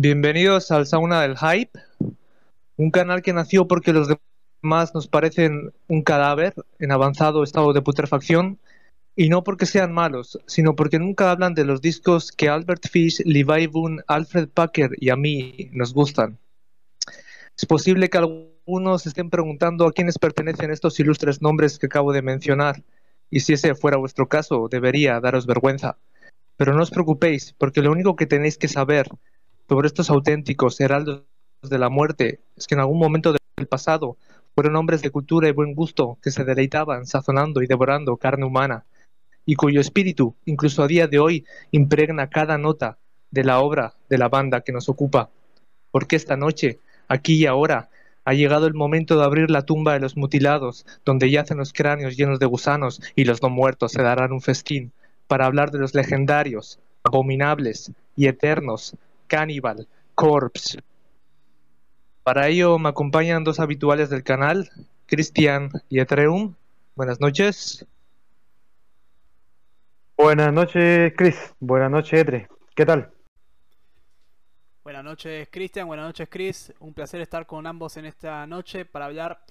Bienvenidos al Sauna del Hype, un canal que nació porque los demás nos parecen un cadáver en avanzado estado de putrefacción y no porque sean malos, sino porque nunca hablan de los discos que Albert Fish, Levi Boone, Alfred Packer y a mí nos gustan. Es posible que algunos estén preguntando a quiénes pertenecen estos ilustres nombres que acabo de mencionar, y si ese fuera vuestro caso, debería daros vergüenza. Pero no os preocupéis, porque lo único que tenéis que saber sobre estos auténticos heraldos de la muerte es que en algún momento del pasado fueron hombres de cultura y buen gusto que se deleitaban sazonando y devorando carne humana, y cuyo espíritu, incluso a día de hoy, impregna cada nota de la obra de la banda que nos ocupa. Porque esta noche, aquí y ahora, ha llegado el momento de abrir la tumba de los mutilados, donde yacen los cráneos llenos de gusanos y los no muertos se darán un festín, para hablar de los legendarios, abominables y eternos Cannibal Corpse. Para ello me acompañan dos habituales del canal, Cristian y Etreum. Buenas noches. Buenas noches, Chris. Buenas noches, Etre. ¿Qué tal? Buenas noches, Cristian. Buenas noches, Chris. Un placer estar con ambos en esta noche para hablar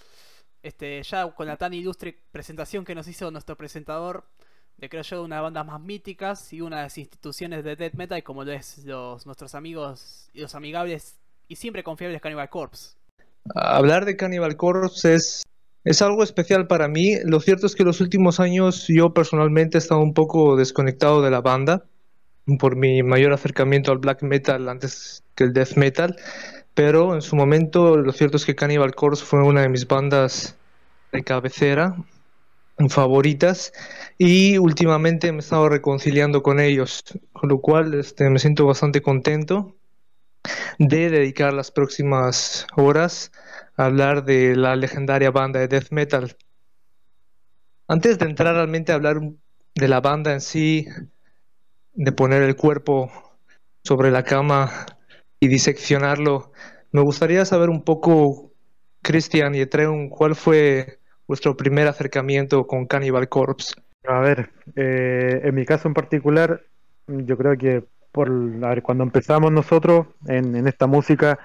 este, ya con la tan ilustre presentación que nos hizo nuestro presentador de creo yo una de bandas más míticas y una de las instituciones de death metal como lo es los, nuestros amigos y los amigables y siempre confiables Cannibal Corpse. Hablar de Cannibal Corpse es, es algo especial para mí. Lo cierto es que los últimos años yo personalmente he estado un poco desconectado de la banda por mi mayor acercamiento al black metal antes que el death metal, pero en su momento lo cierto es que Cannibal Corpse fue una de mis bandas de cabecera favoritas y últimamente me he estado reconciliando con ellos, con lo cual este, me siento bastante contento de dedicar las próximas horas a hablar de la legendaria banda de death metal. Antes de entrar realmente a hablar de la banda en sí, de poner el cuerpo sobre la cama y diseccionarlo, me gustaría saber un poco, Christian y Etreum, cuál fue vuestro primer acercamiento con Cannibal Corpse? A ver, eh, en mi caso en particular, yo creo que por a ver, cuando empezamos nosotros en, esta música,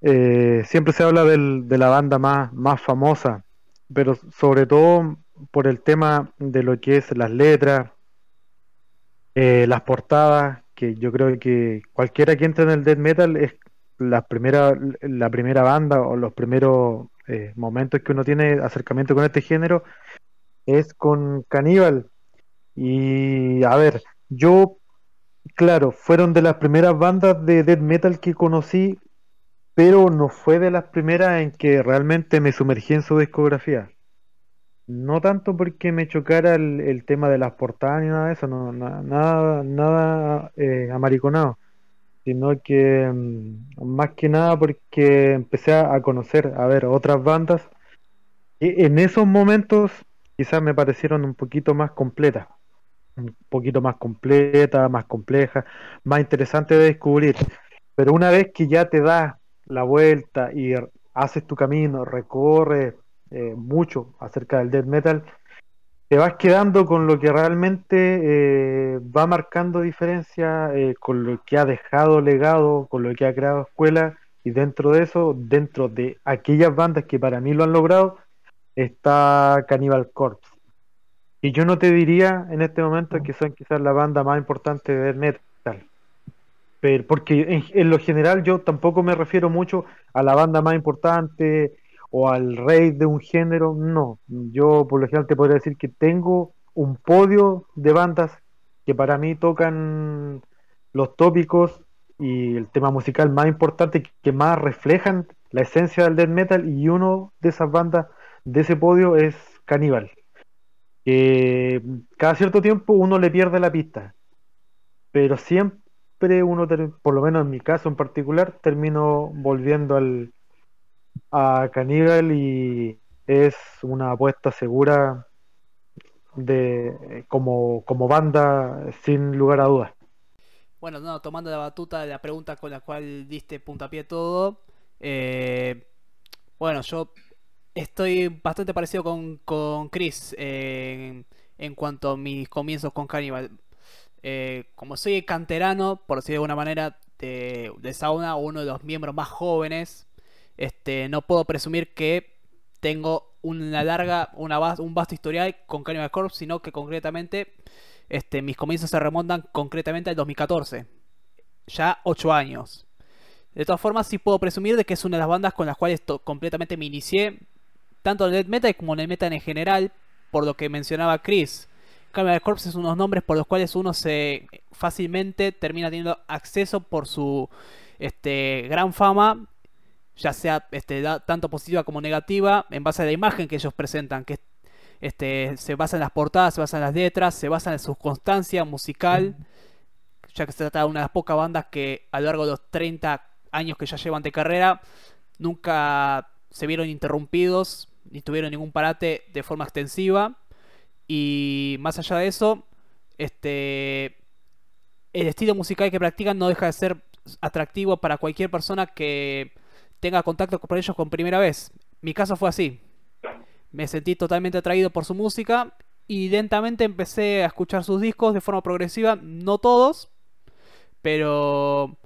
eh, siempre se habla de la banda más, más famosa, pero sobre todo por el tema de lo que es las letras, eh, las portadas, que yo creo que cualquiera que entre en el death metal es la primera, la primera banda o los primeros eh, momentos que uno tiene acercamiento con este género es con Caníbal. Y a ver, yo, claro, fueron de las primeras bandas de death metal que conocí, pero no fue de las primeras en que realmente me sumergí en su discografía. No tanto porque me chocara el, tema de las portadas ni nada de eso, no, nada, nada eh, amariconado sino que mm, más que nada porque empecé a conocer, a ver, otras bandas en esos momentos quizás me parecieron un poquito más completas, un poquito más completa, más compleja, más interesante de descubrir. Pero una vez que ya te das la vuelta y haces tu camino, recorres eh, mucho acerca del death metal, te vas quedando con lo que realmente eh, va marcando diferencia, eh, con lo que ha dejado legado, con lo que ha creado escuela, y dentro de eso, dentro de aquellas bandas que para mí lo han logrado, está Cannibal Corpse. Y yo no te diría en este momento que son quizás la banda más importante de metal. Pero, porque en lo general yo tampoco me refiero mucho a la banda más importante, o al rey de un género, no. Yo por lo general te podría decir que tengo un podio de bandas que para mí tocan los tópicos y el tema musical más importante que más reflejan la esencia del death metal y uno de esas bandas de ese podio es Cannibal. Que cada cierto tiempo uno le pierde la pista, pero siempre uno, por lo menos en mi caso en particular, termino volviendo al, a Caníbal y es una apuesta segura de como, como banda sin lugar a dudas. Bueno, no, tomando la batuta de la pregunta con la cual diste puntapié todo, eh, bueno, yo estoy bastante parecido con, con Chris en cuanto a mis comienzos con Cannibal. Eh, como soy canterano, por decirlo de alguna manera, de, de Sauna, uno de los miembros más jóvenes. Este, no puedo presumir que tengo una larga, una, un vasto historial con Cannibal Corpse, sino que concretamente este, mis comienzos se remontan concretamente al 2014. Ya 8 años. De todas formas, sí puedo presumir de que es una de las bandas con las cuales completamente me inicié, tanto en el metal como en el metal en general, por lo que mencionaba Chris. Cannibal Corpse es unos nombres por los cuales uno se fácilmente termina teniendo acceso por su este, gran fama, ya sea este, tanto positiva como negativa, en base a la imagen que ellos presentan, que este, se basa en las portadas, se basa en las letras, se basa en su constancia musical, ya que se trata de una de las pocas bandas que a lo largo de los 30 años que ya llevan de carrera nunca se vieron interrumpidos ni tuvieron ningún parate de forma extensiva. Y más allá de eso, este, el estilo musical que practican no deja de ser atractivo para cualquier persona que tenga contacto con ellos con primera vez. Mi caso fue así. Me sentí totalmente atraído por su música y lentamente empecé a escuchar sus discos de forma progresiva, no todos, pero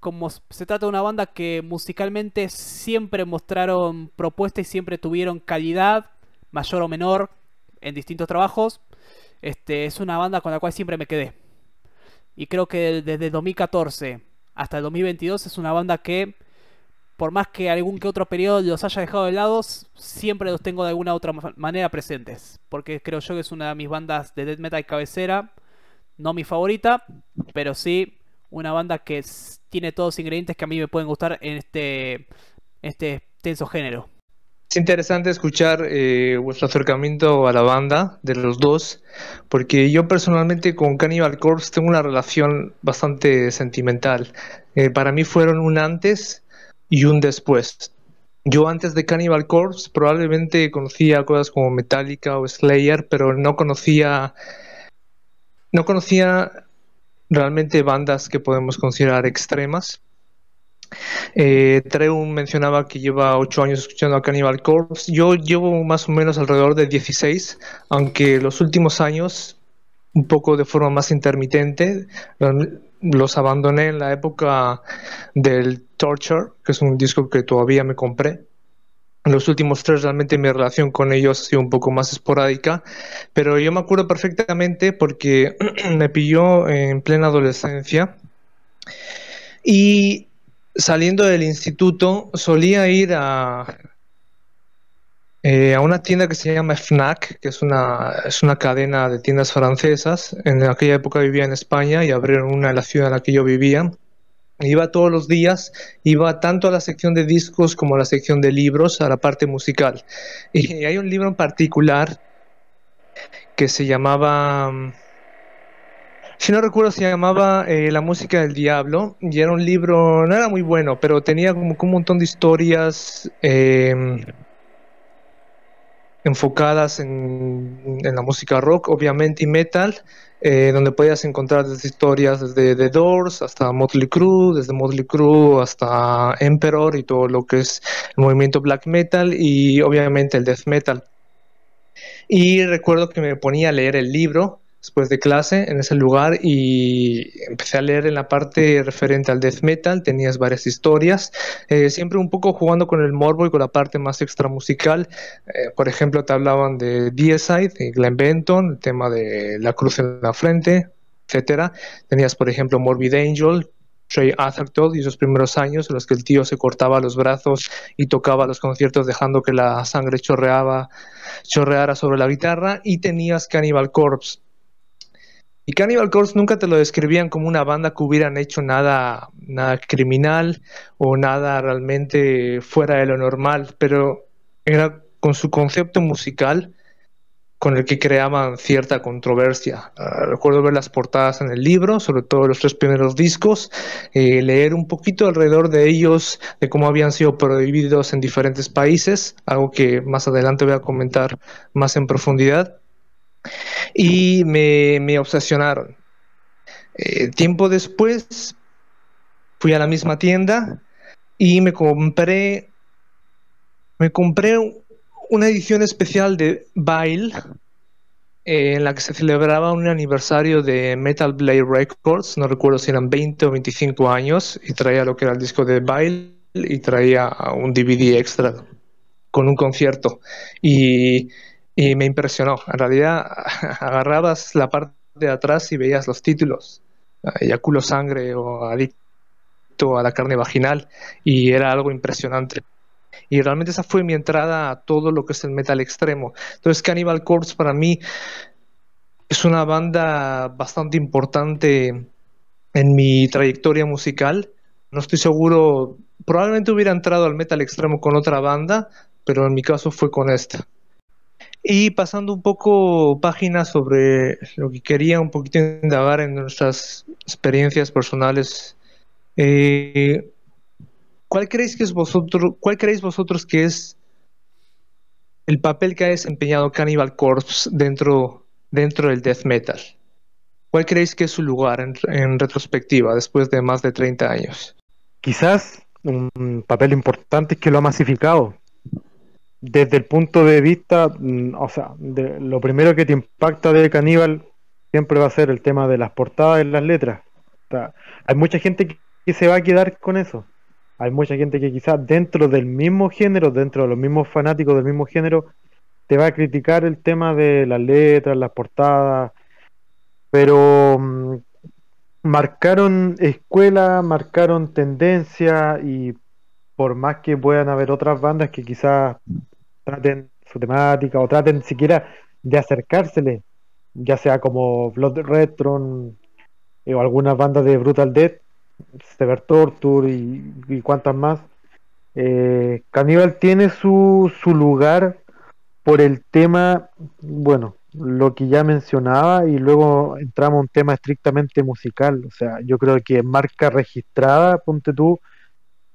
como se trata de una banda que musicalmente siempre mostraron propuesta y siempre tuvieron calidad, mayor o menor, en distintos trabajos, este, es una banda con la cual siempre me quedé. Y creo que desde 2014 hasta el 2022 es una banda que por más que algún que otro periodo los haya dejado de lado, siempre los tengo de alguna otra manera presentes. Porque creo yo que es una de mis bandas de death metal cabecera. No mi favorita, pero sí una banda que tiene todos los ingredientes que a mí me pueden gustar en este, este tenso género. Es interesante escuchar eh, vuestro acercamiento a la banda de los dos, porque yo personalmente con Cannibal Corpse tengo una relación bastante sentimental. Eh, para mí fueron un antes y un después. Yo antes de Cannibal Corpse probablemente conocía cosas como Metallica o Slayer, pero no conocía no conocía realmente bandas que podemos considerar extremas. Eh, Treun mencionaba que lleva 8 años escuchando a Cannibal Corpse. Yo llevo más o menos alrededor de 16, aunque los últimos años, un poco de forma más intermitente, los abandoné en la época del Torture, que es un disco que todavía me compré. En los últimos tres realmente mi relación con ellos ha sido un poco más esporádica, pero yo me acuerdo perfectamente porque me pilló en plena adolescencia y saliendo del instituto solía ir a, eh, a una tienda que se llama FNAC, que es una, es una cadena de tiendas francesas. En aquella época vivía en España y abrieron una en la ciudad en la que yo vivía. Iba todos los días, iba tanto a la sección de discos como a la sección de libros, a la parte musical. Y hay un libro en particular que se llamaba, si no recuerdo, se llamaba eh, La música del diablo. Y era un libro, no era muy bueno, pero tenía como, un montón de historias. Em, enfocadas en, en, la música rock, obviamente, y metal, eh, donde podías encontrar desde historias desde The Doors hasta Motley Crue, desde Motley Crue hasta Emperor y todo lo que es el movimiento black metal y obviamente el death metal. Y recuerdo que me ponía a leer el libro después de clase en ese lugar y empecé a leer en la parte referente al death metal, tenías varias historias, eh, siempre un poco jugando con el morbo y con la parte más extra musical. Eh, por ejemplo, te hablaban de Deicide, de Glenn Benton, el tema de la cruz en la frente, etcétera. Tenías, por ejemplo, Morbid Angel, Trey Atherton y esos primeros años en los que el tío se cortaba los brazos y tocaba los conciertos dejando que la sangre chorreaba, chorreara sobre la guitarra y tenías Cannibal Corpse y Cannibal Corpse nunca te lo describían como una banda que hubieran hecho nada, nada criminal o nada realmente fuera de lo normal, pero era con su concepto musical con el que creaban cierta controversia. Ah, recuerdo ver las portadas en el libro, sobre todo los tres primeros discos, eh, leer un poquito alrededor de ellos, de cómo habían sido prohibidos en diferentes países, algo que más adelante voy a comentar más en profundidad y me, obsesionaron. Eh, tiempo después fui a la misma tienda y me compré me compré una edición especial de Bail eh, en la que se celebraba un aniversario de Metal Blade Records, no recuerdo si eran 20 o 25 años, y traía lo que era el disco de Bile y traía un DVD extra con un concierto. Y, y me impresionó. En realidad, agarrabas la parte de atrás y veías los títulos, Eyaculo Sangre o Adicto a la carne vaginal, y era algo impresionante. Y realmente esa fue mi entrada a todo lo que es el metal extremo. Entonces Cannibal Corpse para mí es una banda bastante importante en mi trayectoria musical. No estoy seguro, probablemente hubiera entrado al metal extremo con otra banda, pero en mi caso fue con esta. Y pasando un poco páginas sobre lo que quería un poquito indagar en nuestras experiencias personales. Eh, ¿Cuál creéis que es vosotros, cuál creéis vosotros que es el papel que ha desempeñado Cannibal Corpse dentro, dentro del death metal? ¿Cuál creéis que es su lugar en, retrospectiva después de más de 30 años? Quizás un papel importante es que lo ha masificado. Desde el punto de vista, mm, o sea, lo primero que te impacta de Cannibal siempre va a ser el tema de las portadas y las letras. hay mucha gente que se va a quedar con eso hay mucha gente que quizás dentro del mismo género, dentro de los mismos fanáticos del mismo género, te va a criticar el tema de las letras, las portadas, pero mm, marcaron escuela, marcaron tendencia y por más que puedan haber otras bandas que quizás traten su temática o traten siquiera de acercársele, ya sea como Blood Retron eh, o algunas bandas de Brutal Death, Sever Torture y, y cuantas más. Eh, tiene su, su lugar por el tema, bueno, lo que ya mencionaba y luego entramos a un tema estrictamente musical. O sea, yo creo que marca registrada, ponte tú,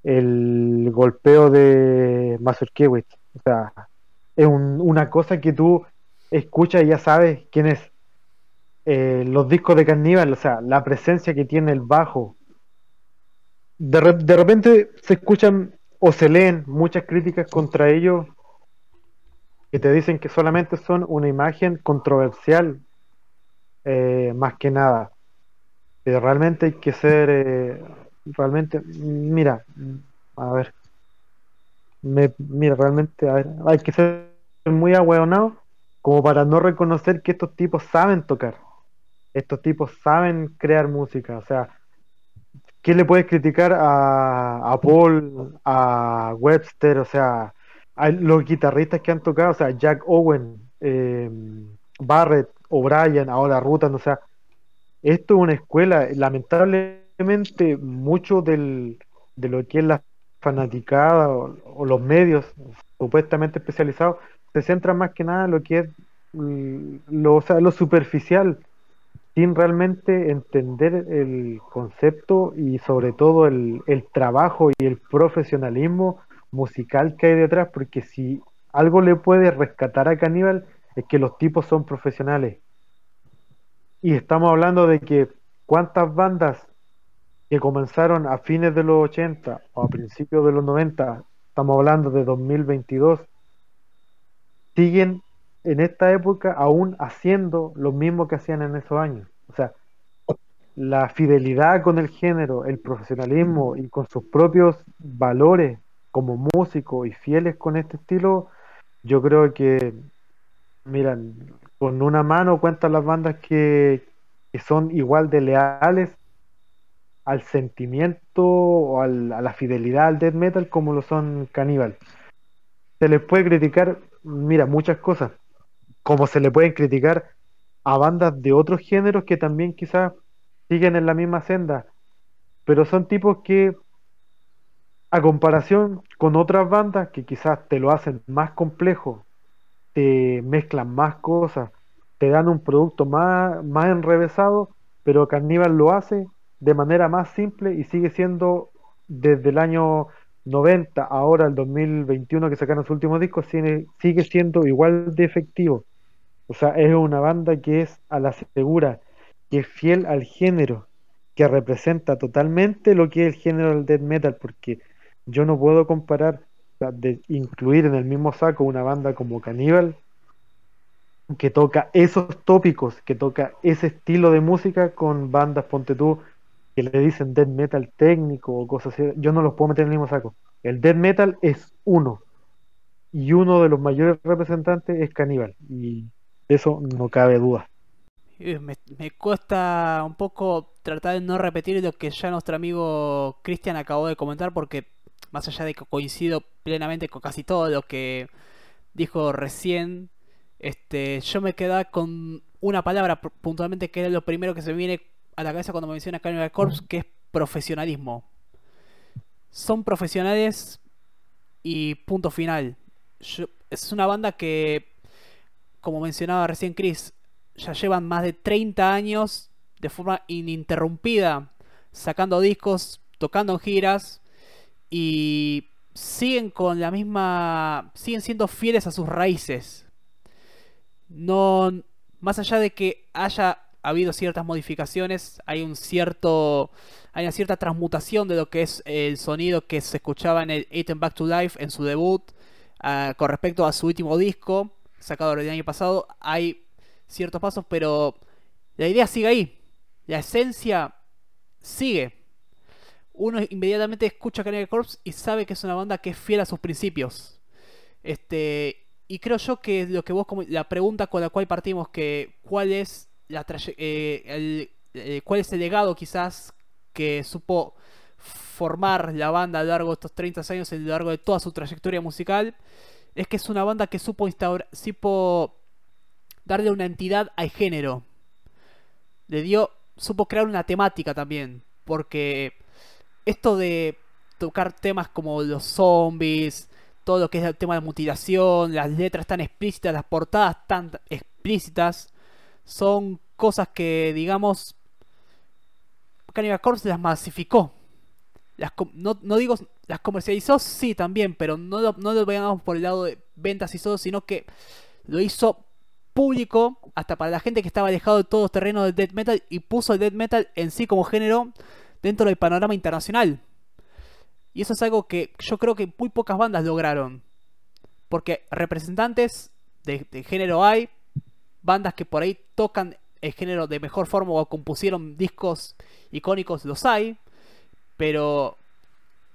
el golpeo de Mazurkiewicz. O sea, es una cosa que tú escuchas y ya sabes quién es. Eh, los discos de Caníbal, o sea, la presencia que tiene el bajo, de, de repente se escuchan o se leen muchas críticas contra ellos que te dicen que solamente son una imagen controversial, eh, más que nada. Pero realmente hay que ser, eh, realmente, mira, a ver, me, mira, realmente, a ver, hay que ser muy ahueonado como para no reconocer que estos tipos saben tocar. Estos tipos saben crear música, o sea, ¿Qué le puedes criticar a, a Paul, a Webster, o sea, a los guitarristas que han tocado, o sea, Jack Owen, eh, Barrett, O'Brien, ahora Rutan, o sea, esto es una escuela, lamentablemente mucho de lo que es la fanaticada o, los medios supuestamente especializados se centran más que nada en lo que es mm, lo, o sea, lo superficial sin realmente entender el concepto y sobre todo el, trabajo y el profesionalismo musical que hay detrás, porque si algo le puede rescatar a Caníbal es que los tipos son profesionales. Y estamos hablando de que cuántas bandas que comenzaron a fines de los 80 o a principios de los 90, estamos hablando de 2022, siguen en esta época aún haciendo lo mismo que hacían en esos años. O sea, la fidelidad con el género, el profesionalismo y con sus propios valores como músico y fieles con este estilo, yo creo que, miran, con una mano cuentan las bandas que, que son igual de leales al sentimiento o a la fidelidad al death metal como lo son Caníbal. Se les puede criticar, mira, muchas cosas, como se le pueden criticar a bandas de otros géneros que también quizás siguen en la misma senda, pero son tipos que a comparación con otras bandas que quizás te lo hacen más complejo, te mezclan más cosas, te dan un producto más, más enrevesado, pero Carnival lo hace de manera más simple y sigue siendo desde el año 90, ahora el 2021 que sacaron su último disco, sigue, siendo igual de efectivo. O sea, es una banda que es a la segura, que es fiel al género, que representa totalmente lo que es el género del death metal, porque yo no puedo comparar, de incluir en el mismo saco una banda como Cannibal que toca esos tópicos, que toca ese estilo de música con bandas, ponte tú, que le dicen death metal técnico o cosas así. Yo no los puedo meter en el mismo saco. El death metal es uno. Y uno de los mayores representantes es Caníbal. Y de eso no cabe duda. Me, me, cuesta un poco tratar de no repetir lo que ya nuestro amigo Cristian acabó de comentar porque más allá de que coincido plenamente con casi todo lo que dijo recién, este, yo me quedaba con una palabra puntualmente que es lo primero que se me viene a la cabeza cuando me menciona Carnival Corps, que es profesionalismo. Son profesionales y punto final. es una banda que, como mencionaba recién Chris, ya llevan más de 30 años de forma ininterrumpida sacando discos, tocando giras y siguen con la misma siguen siendo fieles a sus raíces. No más allá de que haya habido ciertas modificaciones, hay un cierto hay una cierta transmutación de lo que es el sonido que se escuchaba en el Eaten Back to Life en su debut uh, con respecto a su último disco sacado el año pasado. Hay ciertos pasos, pero la idea sigue ahí. La esencia sigue. Uno inmediatamente escucha Cannibal Corpse y sabe que es una banda que es fiel a sus principios. Este, y creo yo que lo que vos la pregunta con la cual partimos que cuál es la eh, el, eh, cuál es el legado quizás que supo formar la banda a lo largo de estos 30 años, a lo largo de toda su trayectoria musical, es que es una banda que supo instaurar, supo darle una entidad al género. Le dio, supo crear una temática también, porque esto de tocar temas como los zombies, todo lo que es el tema de mutilación, las letras tan explícitas, las portadas tan explícitas, son cosas que, digamos, Cannibal Corpse las masificó. Las, no, digo las comercializó, sí también, pero no lo, no lo veamos por el lado de ventas y todo, sino que lo hizo público, hasta para la gente que estaba alejado de todo terreno del death metal y puso el death metal en sí como género dentro del panorama internacional. Y eso es algo que yo creo que muy pocas bandas lograron. Porque representantes de, género hay, bandas que por ahí tocan el género de mejor forma o compusieron discos icónicos los hay, pero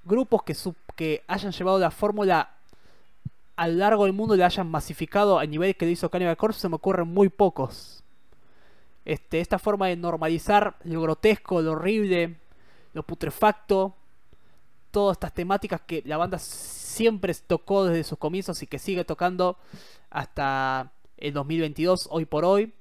grupos que, que hayan llevado la fórmula a lo largo del mundo le hayan masificado a nivel que lo hizo Cannibal Corpse se me ocurren muy pocos. Este, esta forma de normalizar lo grotesco, lo horrible, lo putrefacto, todas estas temáticas que la banda siempre tocó desde sus comienzos y que sigue tocando hasta el 2022, hoy por hoy.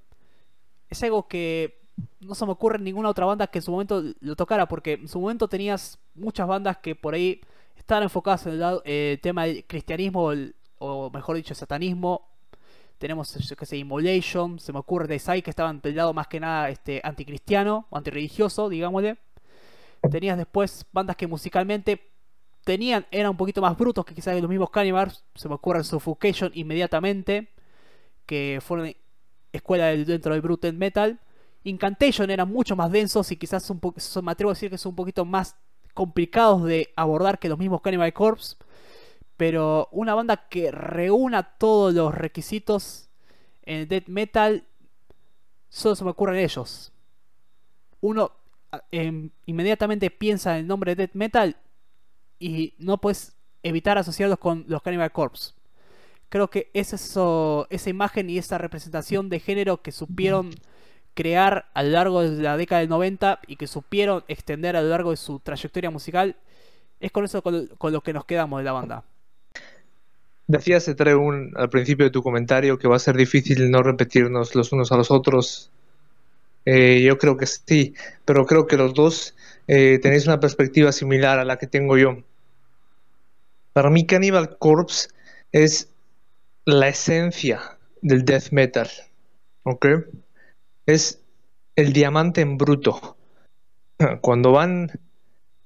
Es algo que no se me ocurre en ninguna otra banda que en su momento lo tocara, porque en su momento tenías muchas bandas que por ahí estaban enfocadas en el, eh, tema del cristianismo, o mejor dicho, satanismo. Tenemos, yo que sé, Immolation, se me ocurre de Sai que estaban del lado más que nada este, anticristiano o antirreligioso, digámosle. Tenías después bandas que musicalmente tenían, eran un poquito más brutos que quizás los mismos Cannibals. Se me ocurre Suffocation inmediatamente, que fueron escuela dentro del Brutal Metal. Incantation eran mucho más densos y quizás un me atrevo a decir que son un poquito más complicados de abordar que los mismos Cannibal Corpse. Pero una banda que reúna todos los requisitos en el death metal, solo se me ocurren ellos. Uno em, inmediatamente piensa en el nombre de death metal y no puedes evitar asociarlos con los Cannibal Corpse. Creo que es esa imagen y esa representación de género que supieron crear a lo largo de la década del 90 y que supieron extender a lo largo de su trayectoria musical, es con eso con lo que nos quedamos de la banda. Decías, un al principio de tu comentario que va a ser difícil no repetirnos los unos a los otros. Eh, yo creo que sí, pero creo que los dos eh, tenéis una perspectiva similar a la que tengo yo. Para mí, Cannibal Corpse es la esencia del death metal. ¿Ok? Es el diamante en bruto. Cuando van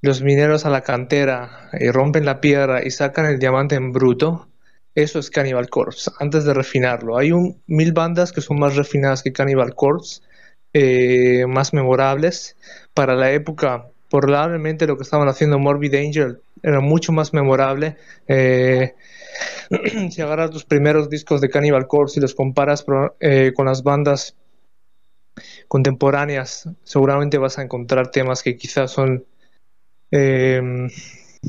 los mineros a la cantera y rompen la piedra y sacan el diamante en bruto, eso es Cannibal Corpse, antes de refinarlo. Hay un, mil bandas que son más refinadas que Cannibal Corpse, eh, más memorables. Para la época, probablemente lo que estaban haciendo Morbid Angel era mucho más memorable. Eh, si agarras los primeros discos de Cannibal Corpse y los comparas eh, con las bandas contemporáneas, seguramente vas a encontrar temas que quizás son eh,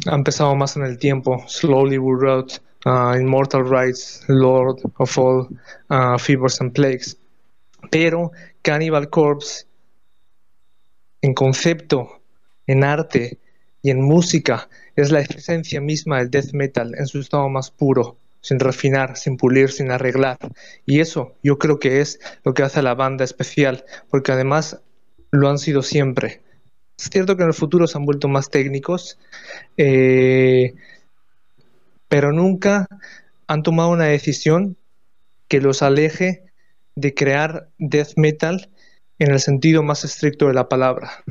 han pesado más en el tiempo. Slowly We Wrote, uh, Immortal Rights, Lord of All, uh, Fevers and Plagues. Pero Cannibal Corpse, en concepto, en arte y en música, es la esencia misma del death metal en su estado más puro, sin refinar, sin pulir, sin arreglar. Y eso yo creo que es lo que hace a la banda especial, porque además lo han sido siempre. Es cierto que en el futuro se han vuelto más técnicos, eh, pero nunca han tomado una decisión que los aleje de crear death metal en el sentido más estricto de la palabra.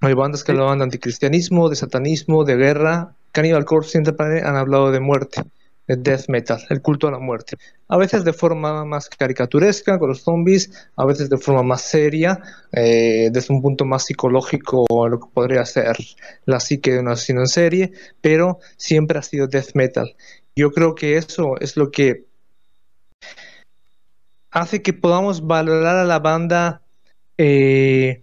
Hay bandas que hablan de anticristianismo, de satanismo, de guerra. Cannibal Corpse siempre han hablado de muerte el death metal, el culto a la muerte. A veces de forma más caricaturesca con los zombies, a veces de forma más seria, eh, desde un punto más psicológico, lo que podría ser la psique de un asesino en serie, pero siempre ha sido death metal. Yo creo que eso es lo que hace que podamos valorar a la banda eh,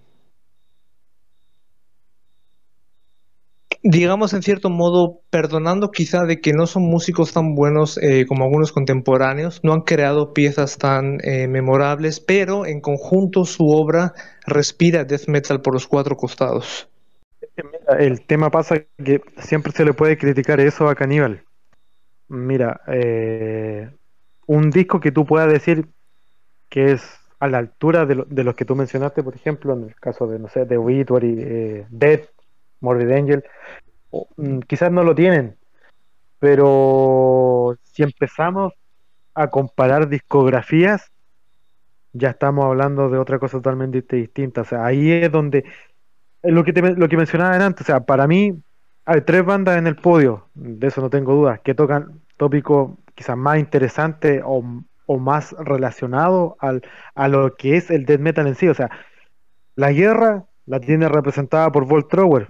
digamos en cierto modo, perdonando quizá de que no son músicos tan buenos eh, como algunos contemporáneos, no han creado piezas tan eh, memorables, pero en conjunto su obra respira death metal por los cuatro costados. el tema pasa que siempre se le puede criticar eso a Caníbal. Mira, eh, un disco que tú puedas decir que es a la altura de, los que tú mencionaste, por ejemplo, en el caso de, no sé, de Obituary, Dead, Morbid Angel, mm, quizás no lo tienen, pero si empezamos a comparar discografías, ya estamos hablando de otra cosa totalmente distinta. O sea, ahí es donde lo que, lo que mencionaba antes, o sea, para mí hay tres bandas en el podio, de eso no tengo dudas, que tocan tópicos quizás más interesantes o, o más relacionados al, a lo que es el death metal en sí. O sea, la guerra la tiene representada por Volt Trower,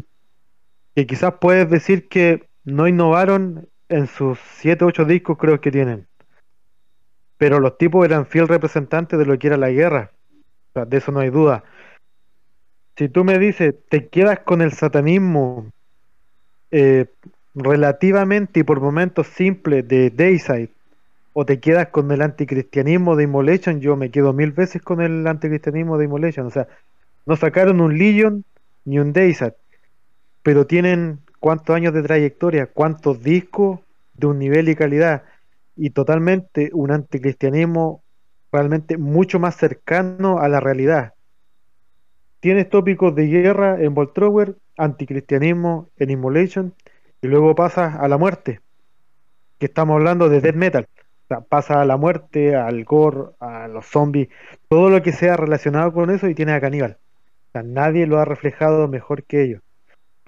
que quizás puedes decir que no innovaron en sus 7 8 discos creo que tienen. Pero los tipos eran fiel representantes de lo que era la guerra. de eso no hay duda. Si tú me dices, te quedas con el satanismo eh, relativamente y por momentos simple de Dayside, o te quedas con el anticristianismo de Immolation, yo me quedo mil veces con el anticristianismo de Immolation. O sea, no sacaron un Legion ni un Dayside pero tienen cuántos años de trayectoria, cuántos discos de un nivel y calidad, y totalmente un anticristianismo realmente mucho más cercano a la realidad. Tienes tópicos de guerra en Voltrower, anticristianismo en Immolation, y luego pasas a la muerte, que estamos hablando de death metal. O pasa a la muerte, al gore, a los zombies, todo lo que sea relacionado con eso y tienes a caníbal. Nadie lo ha reflejado mejor que ellos.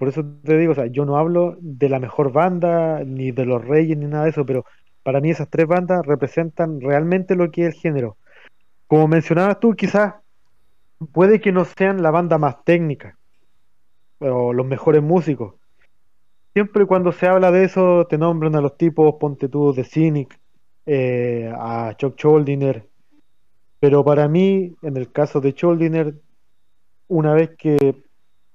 Por eso te digo, o sea, yo no hablo de la mejor banda, ni de los reyes, ni nada de eso, pero para mí esas tres bandas representan realmente lo que es el género. Como mencionabas tú, quizás puede que no sean la banda más técnica o los mejores músicos. Siempre cuando se habla de eso te nombran a los tipos, ponte tú de Cynic, eh, a Chuck Choldiner, pero para mí, en el caso de Choldiner, una vez que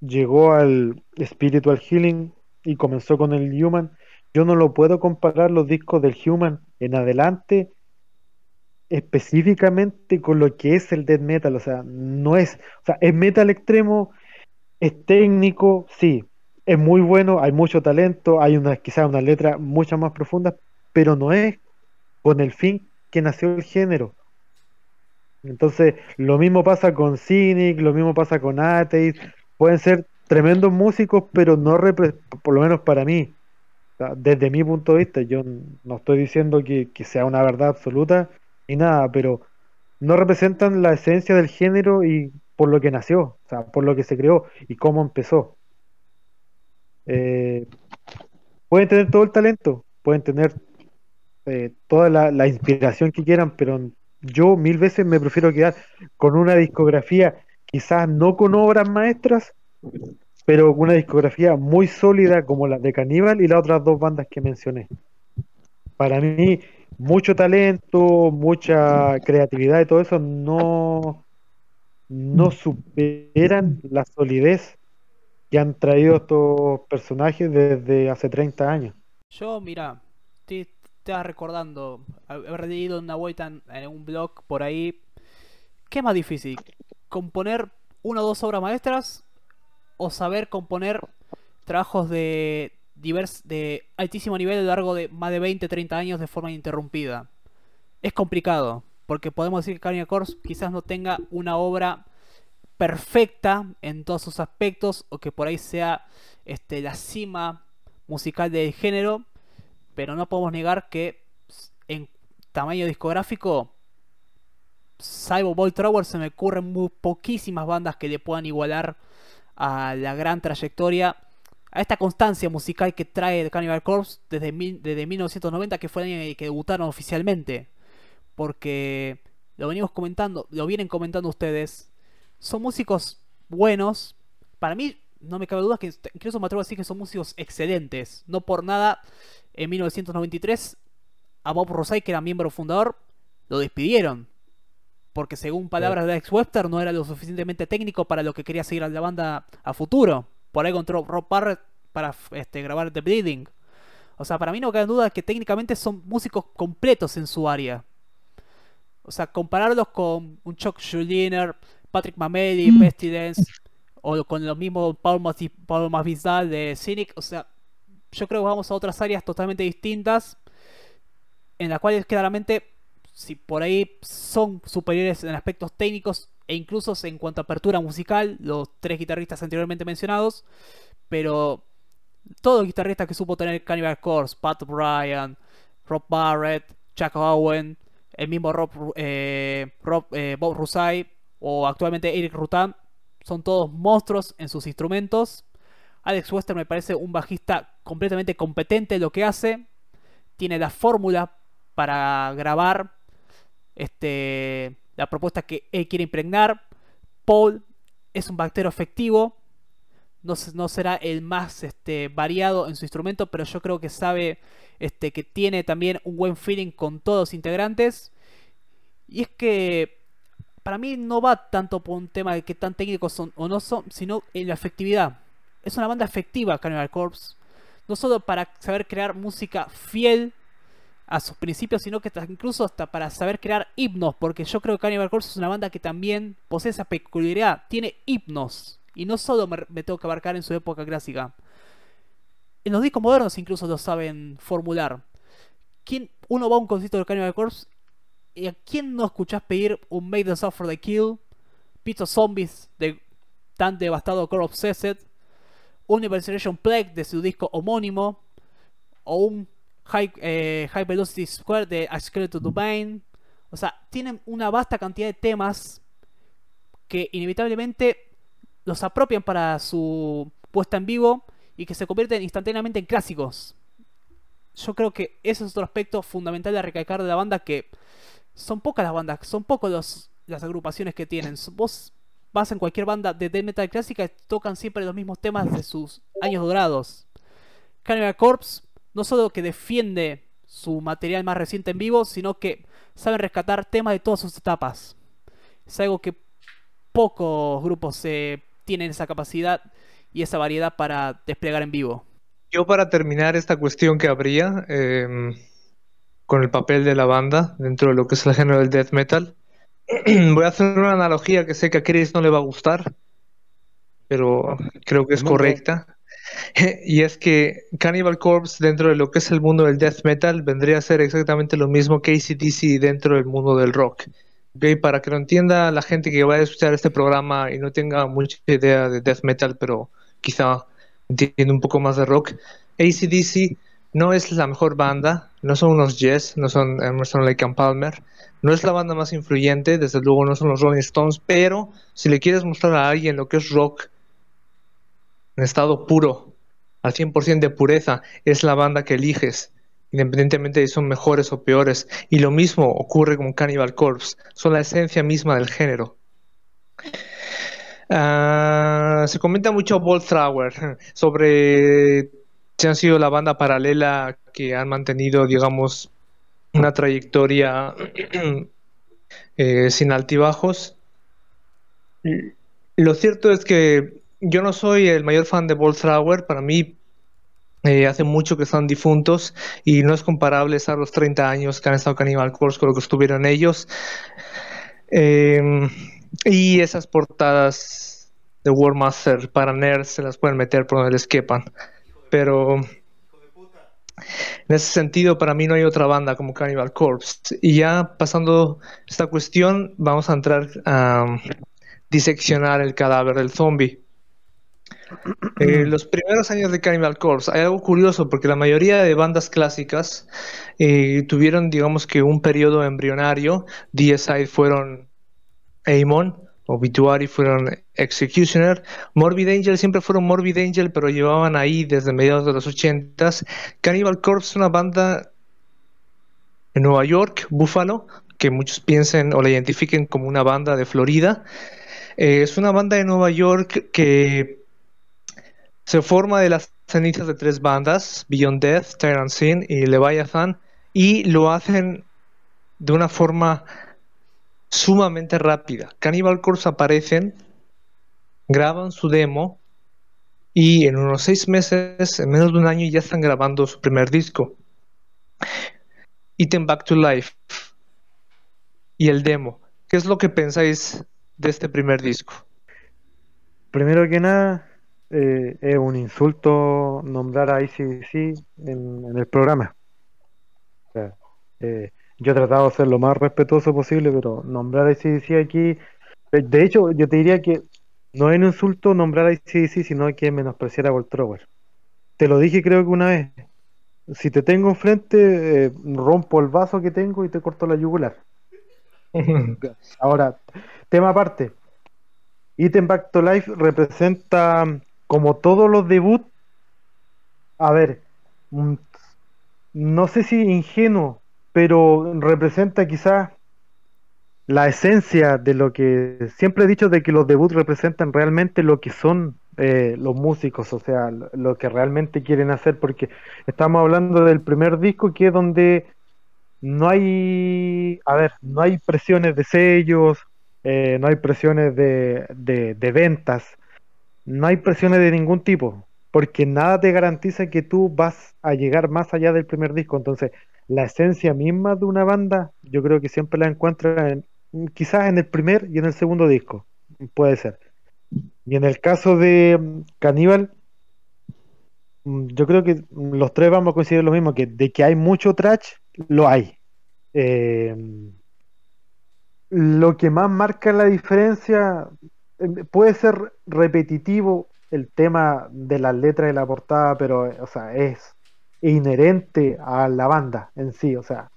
llegó al Spiritual Healing y comenzó con el Human, yo no lo puedo comparar los discos del Human en adelante específicamente con lo que es el death metal, o sea, no es, o sea, es metal extremo, es técnico, sí, es muy bueno, hay mucho talento, hay una quizás una letra mucho más profunda, pero no es con el fin que nació el género. Entonces, lo mismo pasa con Cynic, lo mismo pasa con Atheist, pueden ser tremendos músicos, pero no, por lo menos para mí, desde mi punto de vista, yo no estoy diciendo que, sea una verdad absoluta ni nada, pero no representan la esencia del género y por lo que nació, o sea, por lo que se creó y cómo empezó. Eh, pueden tener todo el talento, pueden tener eh, toda la, inspiración que quieran, pero yo mil veces me prefiero quedar con una discografía quizás no con obras maestras, pero con una discografía muy sólida como la de Caníbal y las otras dos bandas que mencioné. para mí mucho talento, mucha creatividad y todo eso no, no superan la solidez que han traído estos personajes desde hace 30 años. Yo, mira, te estaba recordando haber leído una vuelta en, un blog por ahí. ¿Qué más difícil? ¿Componer una o dos obras maestras o saber componer trabajos de, divers, de altísimo nivel a lo largo de más de 20, 30 años de forma ininterrumpida? Es complicado, porque podemos decir que Carnival Corps quizás no tenga una obra perfecta en todos sus aspectos o que por ahí sea este, la cima musical del género, pero no podemos negar que en tamaño discográfico, salvo Boy Trower, se me ocurren muy poquísimas bandas que le puedan igualar a la gran trayectoria, a esta constancia musical que trae Cannibal Corpse desde, desde 1990, que fue el año en el que debutaron oficialmente. Porque lo venimos comentando, lo vienen comentando ustedes, son músicos buenos. Para mí, no me cabe duda que incluso me atrevo a decir que son músicos excelentes. No por nada, en 1993, a Bob Rosay, que era miembro fundador, lo despidieron. Porque según palabras de Alex Webster, no era lo suficientemente técnico para lo que quería seguir a la banda a futuro. Por ahí encontró Rob Barrett para este, grabar The Bleeding. O sea, para mí no cabe duda que técnicamente son músicos completos en su área. O sea, compararlos con un Chuck Schuldiner, Patrick Mameli, mm. Pestilence, o con los mismos Paul, Paul Masvidal de Cynic. O sea, yo creo que vamos a otras áreas totalmente distintas, en las cuales claramente, si por ahí son superiores en aspectos técnicos e incluso en cuanto a apertura musical, los tres guitarristas anteriormente mencionados, pero todos los guitarristas que supo tener Cannibal Corpse, Pat Bryan, Rob Barrett, Chuck Owen, el mismo Rob, eh, eh, Bob Rusay, o actualmente Eric Rutan, son todos monstruos en sus instrumentos. Alex Wester me parece un bajista completamente competente en lo que hace. Tiene la fórmula para grabar este, la propuesta que él quiere impregnar. Paul es un bactero efectivo. No, no será el más este, variado en su instrumento, pero yo creo que sabe este, que tiene también un buen feeling con todos los integrantes. Y es que para mí no va tanto por un tema de qué tan técnicos son o no son, sino en la efectividad. Es una banda efectiva, Cannibal Corpse. No solo para saber crear música fiel a sus principios, sino que incluso hasta para saber crear himnos, porque yo creo que Cannibal Corpse es una banda que también posee esa peculiaridad, tiene himnos, y no solo me, tengo que abarcar en su época clásica. En los discos modernos incluso lo saben formular. ¿Quién, uno va a un concierto de Cannibal Corpse ¿Y a quién no escuchás pedir un Made the for the Kill? Pito Zombies de tan devastado Core Obsessed. Un Universation Plague de su disco homónimo. O un High, eh, High Velocity Square de A Skeleton Domain. O sea, tienen una vasta cantidad de temas que inevitablemente los apropian para su puesta en vivo y que se convierten instantáneamente en clásicos. Yo creo que ese es otro aspecto fundamental de recalcar de la banda que son pocas las bandas, son pocas las agrupaciones que tienen. Vos vas en cualquier banda de death metal clásica tocan siempre los mismos temas de sus años dorados. Cannibal Corpse no solo que defiende su material más reciente en vivo, sino que saben rescatar temas de todas sus etapas. Es algo que pocos grupos eh, tienen esa capacidad y esa variedad para desplegar en vivo. Yo para terminar esta cuestión que habría, em, con el papel de la banda dentro de lo que es el género del death metal. Voy a hacer una analogía que sé que a Chris no le va a gustar, pero creo que es correcta. Y es que Cannibal Corpse dentro de lo que es el mundo del death metal vendría a ser exactamente lo mismo que ACDC dentro del mundo del rock. Okay, para que lo entienda la gente que vaya a escuchar este programa y no tenga mucha idea de death metal, pero quizá entienda un poco más de rock, ACDC no es la mejor banda, no son unos Yes, no son Emerson Lake and Palmer, no es la banda más influyente, desde luego no son los Rolling Stones, pero si le quieres mostrar a alguien lo que es rock en estado puro, al 100% de pureza, es la banda que eliges, independientemente de si son mejores o peores. Y lo mismo ocurre con Cannibal Corpse, son la esencia misma del género. Ah, se comenta mucho Bolt Thrower sobre se han sido la banda paralela que han mantenido, digamos, una trayectoria eh, sin altibajos. Lo cierto es que yo no soy el mayor fan de Boltzrauer, para mí eh, hace mucho que están difuntos y no es comparable a los 30 años que han estado Cannibal Corpse con lo que estuvieron ellos. Em, y esas portadas de War Master para nerds se las pueden meter por donde les quepan. Pero en ese sentido, para mí no hay otra banda como Cannibal Corpse. Y ya pasando esta cuestión, vamos a entrar a diseccionar el cadáver del zombie. Eh, los primeros años de Cannibal Corpse, hay algo curioso porque la mayoría de bandas clásicas eh, tuvieron, digamos que, un periodo embrionario. DSI fueron Amon, Obituary fueron Executioner, Morbid Angel siempre fueron Morbid Angel, pero llevaban ahí desde mediados de los 80s. Cannibal Corpse es una banda en Nueva York, Buffalo, que muchos piensen o la identifiquen como una banda de Florida. Eh, es una banda de Nueva York que se forma de las cenizas de tres bandas, Beyond Death, Tyrant Sin y Leviathan, y lo hacen de una forma sumamente rápida. Cannibal Corpse aparecen, graban su demo y en unos seis meses, en menos de un año, ya están grabando su primer disco. Eaten Back to Life y el demo. ¿Qué es lo que pensáis de este primer disco? Primero que nada, eh, es un insulto nombrar a ICDC en, en el programa. O sea, eh, yo he tratado de ser lo más respetuoso posible, pero nombrar a ICDC aquí. Eh, de hecho, yo te diría que no es un insulto nombrar a ICDC, sino que menospreciar a Voltrower. Te lo dije creo que una vez. Si te tengo enfrente, eh, rompo el vaso que tengo y te corto la yugular. Ahora, tema aparte. Item Back to Life representa, como todos los debuts, a ver, no sé si ingenuo, pero representa quizás la esencia de lo que siempre he dicho de que los debuts representan realmente lo que son eh, los músicos, o sea, lo que realmente quieren hacer, porque estamos hablando del primer disco que es donde no hay, a ver, no hay presiones de sellos, eh, no hay presiones de, de ventas, no hay presiones de ningún tipo, porque nada te garantiza que tú vas a llegar más allá del primer disco, entonces la esencia misma de una banda, yo creo que siempre la encuentra en, quizás en el primer y en el segundo disco, puede ser. Y en el caso de mm, Caníbal, mm, yo creo que los tres vamos a coincidir lo mismo, que de que hay mucho trash, lo hay. Eh, lo que más marca la diferencia puede ser repetitivo el tema de las letras de la portada, pero o sea, es inherente a la banda en sí. O sea,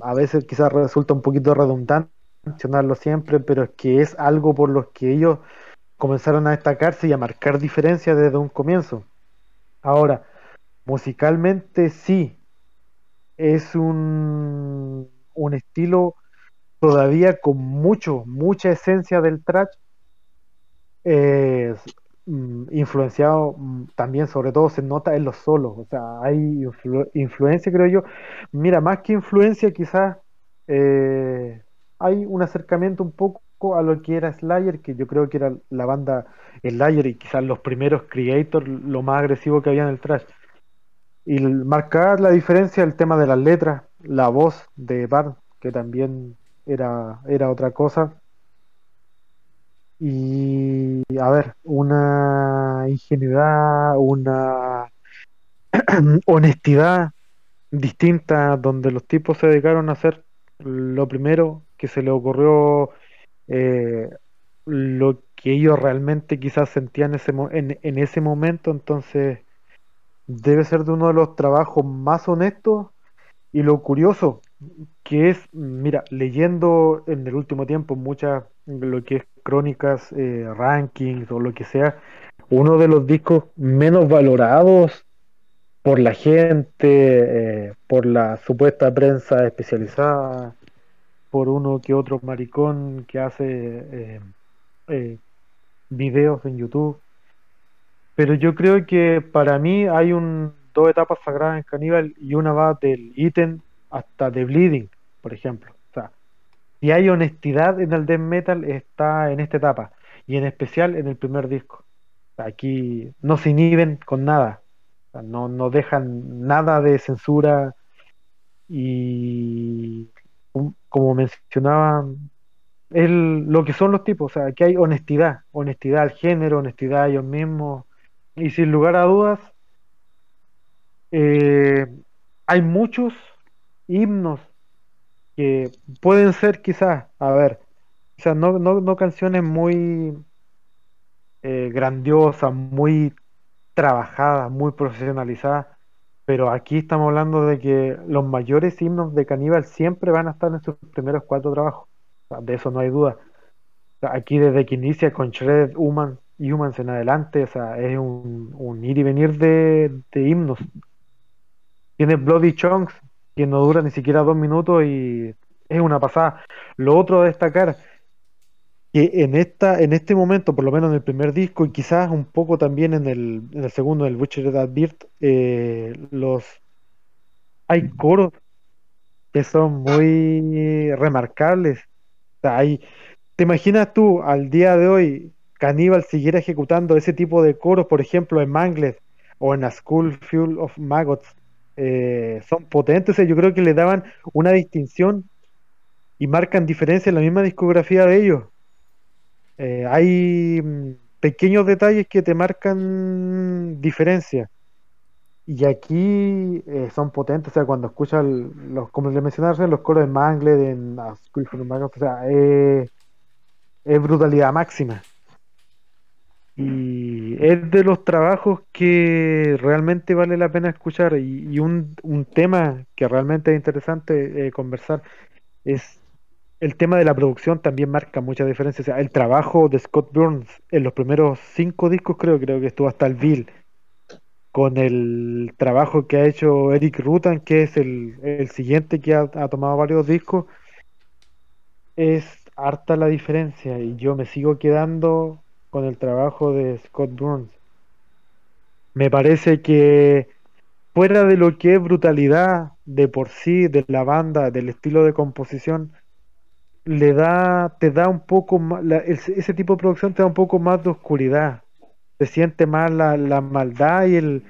a veces quizás resulta un poquito redundante mencionarlo siempre, pero es que es algo por lo que ellos comenzaron a destacarse y a marcar diferencias desde un comienzo. Ahora, musicalmente sí, es un, un estilo todavía con mucho, mucha esencia del trash. Mm, influenciado mm, también, sobre todo se nota en los solos, o sea, hay influencia, creo yo. Mira, más que influencia, quizás eh, hay un acercamiento un poco a lo que era Slayer, que yo creo que era la banda Slayer y quizás los primeros creators, lo más agresivo que había en el trash. Y marcar la diferencia el tema de las letras, la voz de Bart, que también era, era otra cosa y a ver, una ingenuidad, una honestidad distinta donde los tipos se dedicaron a hacer lo primero que se les ocurrió, eh, lo que ellos realmente quizás sentían ese en, en ese momento, entonces debe ser de uno de los trabajos más honestos y lo curioso que es, mira, leyendo en el último tiempo muchas, lo que es crónicas, eh, rankings o lo que sea, uno de los discos menos valorados por la gente, eh, por la supuesta prensa especializada, por uno que otro maricón que hace eh, videos en YouTube. Pero yo creo que para mí hay un, dos etapas sagradas en Caníbal y una va del ítem hasta de Bleeding, por ejemplo. Si hay honestidad en el death metal está en esta etapa y en especial en el primer disco. Aquí no se inhiben con nada, no, no dejan nada de censura y como mencionaba el, lo que son los tipos, o sea, que hay honestidad, honestidad al género, honestidad a ellos mismos y sin lugar a dudas eh, hay muchos himnos que pueden ser quizás, a ver, quizás no, no, no canciones muy eh, grandiosas, muy trabajadas, muy profesionalizadas, pero aquí estamos hablando de que los mayores himnos de Caníbal siempre van a estar en sus primeros cuatro trabajos, de eso no hay duda. aquí desde que inicia con Shredded Human, Humans en adelante, o sea, es un, un ir y venir de, de himnos. Tiene Bloody Chunks, que no dura ni siquiera dos minutos y es una pasada. Lo otro a destacar, que en esta, en este momento, por lo menos en el primer disco, y quizás un poco también en el, en el segundo, el Witcher Advirt, eh, los hay coros que son muy remarcables. hay, ¿Te imaginas tú al día de hoy Caníbal siguiera ejecutando ese tipo de coros, por ejemplo, en Manglet o en A School Fuel of Maggots? Eh, son potentes, yo creo que le daban una distinción y marcan diferencia en la misma discografía de ellos. Eh, hay mm, pequeños detalles que te marcan diferencia. Y aquí eh, son potentes, o sea, cuando escuchas los, como le mencionaron, los coros de Mangle, en A School o sea, es brutalidad máxima. Y es de los trabajos que realmente vale la pena escuchar y, un, un, tema que realmente es interesante eh, conversar es el tema de la producción también marca mucha diferencia. O sea, el trabajo de Scott Burns en los primeros cinco discos creo, creo que estuvo hasta el Bill, con el trabajo que ha hecho Eric Rutan, que es el, el siguiente que ha tomado varios discos, es harta la diferencia y yo me sigo quedando con el trabajo de Scott Burns. Me parece que fuera de lo que es brutalidad de por sí, de la banda, del estilo de composición, le da, te da un poco más, ese tipo de producción te da un poco más de oscuridad. Se siente más la, la maldad y el,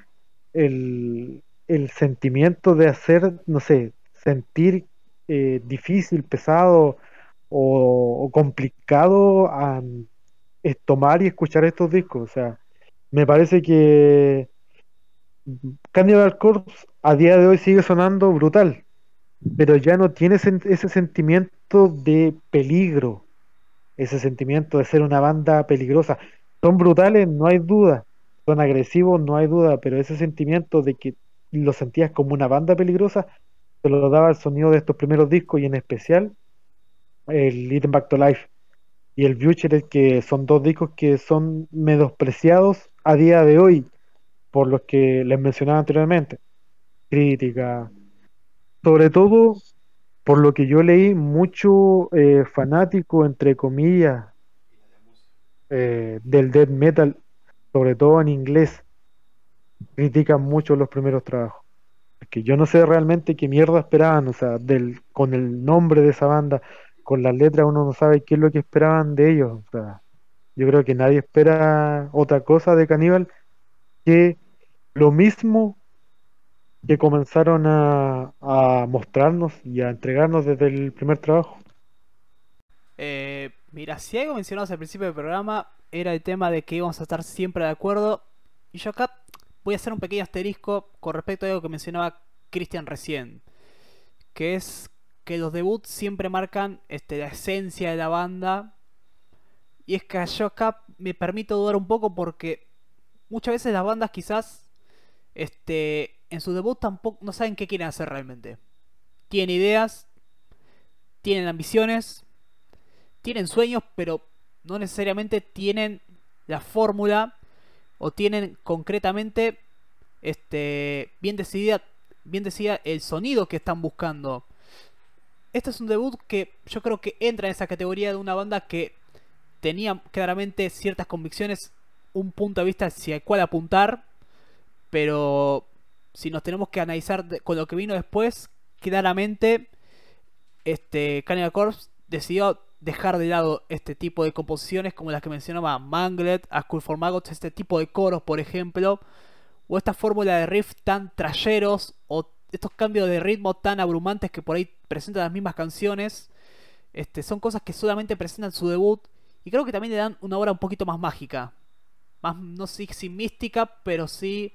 el, sentimiento de hacer, no sé, sentir eh, difícil, pesado o, complicado es tomar y escuchar estos discos. O sea, me parece que Cannibal Corpse a día de hoy sigue sonando brutal, pero ya no tiene ese sentimiento de peligro, ese sentimiento de ser una banda peligrosa. Son brutales, no hay duda, son agresivos, no hay duda, pero ese sentimiento de que lo sentías como una banda peligrosa, te lo daba el sonido de estos primeros discos y en especial el Eating Back to Life y el Future, que son dos discos que son menospreciados a día de hoy por los que les mencionaba anteriormente. Crítica, sobre todo por lo que yo leí, mucho eh, fanático, entre comillas, eh, del death metal, sobre todo en inglés, critican mucho los primeros trabajos. Que yo no sé realmente qué mierda esperaban, o sea, del, con el nombre de esa banda, con las letras uno no sabe qué es lo que esperaban de ellos. O sea, yo creo que nadie espera otra cosa de Caníbal que lo mismo que comenzaron a, mostrarnos y a entregarnos desde el primer trabajo. Eh, mira, si algo mencionamos al principio del programa era el tema de que íbamos a estar siempre de acuerdo. Y yo acá voy a hacer un pequeño asterisco con respecto a algo que mencionaba Cristian recién. Que es que los debuts siempre marcan este, la esencia de la banda. Y es que yo acá me permito dudar un poco porque muchas veces las bandas quizás este, en su debut tampoco no saben qué quieren hacer realmente. Tienen ideas, tienen ambiciones, tienen sueños, pero no necesariamente tienen la fórmula o tienen concretamente este, bien decidida bien decidida el sonido que están buscando este es un debut que yo creo que entra en esa categoría de una banda que tenía claramente ciertas convicciones un punto de vista hacia el cual apuntar, pero si nos tenemos que analizar con lo que vino después, claramente este Cannibal Corpse decidió dejar de lado este tipo de composiciones como las que mencionaba Manglet, A School for este tipo de coros, por ejemplo, o esta fórmula de riff tan trayeros o estos cambios de ritmo tan abrumantes que por ahí presentan las mismas canciones. Este, son cosas que solamente presentan su debut y creo que también le dan una obra un poquito más mágica. Más, no sé si mística, pero sí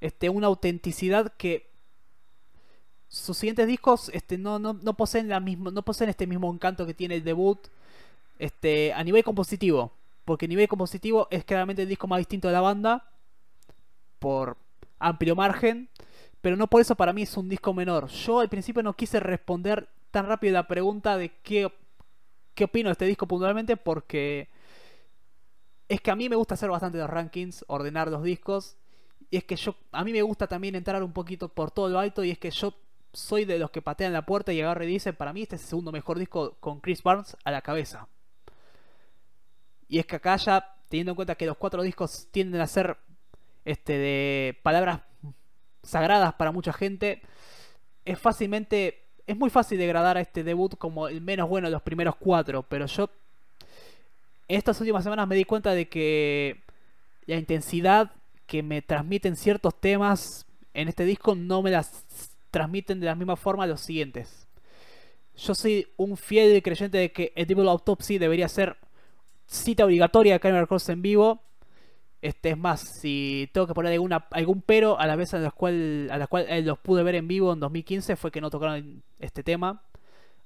este, una autenticidad que sus siguientes discos este, no, no, no, poseen la mismo, no poseen este mismo encanto que tiene el debut este, a nivel compositivo. Porque a nivel compositivo es claramente el disco más distinto de la banda. Por amplio margen. Pero no por eso para mí es un disco menor. Yo al principio no quise responder tan rápido la pregunta de qué, qué opino de este disco puntualmente. Porque es que a mí me gusta hacer bastante los rankings, ordenar los discos. Y es que yo, a mí me gusta también entrar un poquito por todo lo alto. Y es que yo soy de los que patean la puerta y agarra y dice, para mí este es el segundo mejor disco con Chris Barnes a la cabeza. Y es que acá ya, teniendo en cuenta que los cuatro discos tienden a ser este, de palabras sagradas para mucha gente, es fácilmente, es muy fácil degradar a este debut como el menos bueno de los primeros cuatro, pero yo estas últimas semanas me di cuenta de que la intensidad que me transmiten ciertos temas en este disco no me las transmiten de la misma forma los siguientes. Yo soy un fiel creyente de que Edible Autopsy debería ser cita obligatoria de Carnival Cross en vivo. Este es más, si tengo que poner alguna, algún pero a la vez a la cual, a la cual eh, los pude ver en vivo en 2015 fue que no tocaron este tema.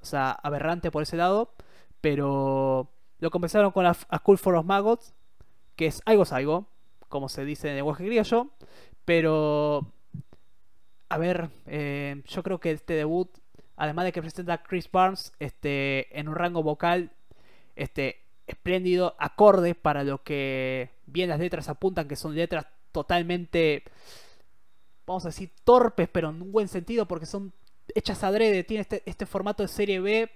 O sea, aberrante por ese lado. Pero lo comenzaron con a, School for of Maggots, que es algo es algo, como se dice en el lenguaje criollo. Pero a ver, eh, yo creo que este debut, además de que presenta a Chris Barnes este, en un rango vocal este, espléndido, acorde para lo que bien las letras apuntan, que son letras totalmente, vamos a decir, torpes, pero en un buen sentido, porque son hechas adrede, tiene este, este formato de serie B,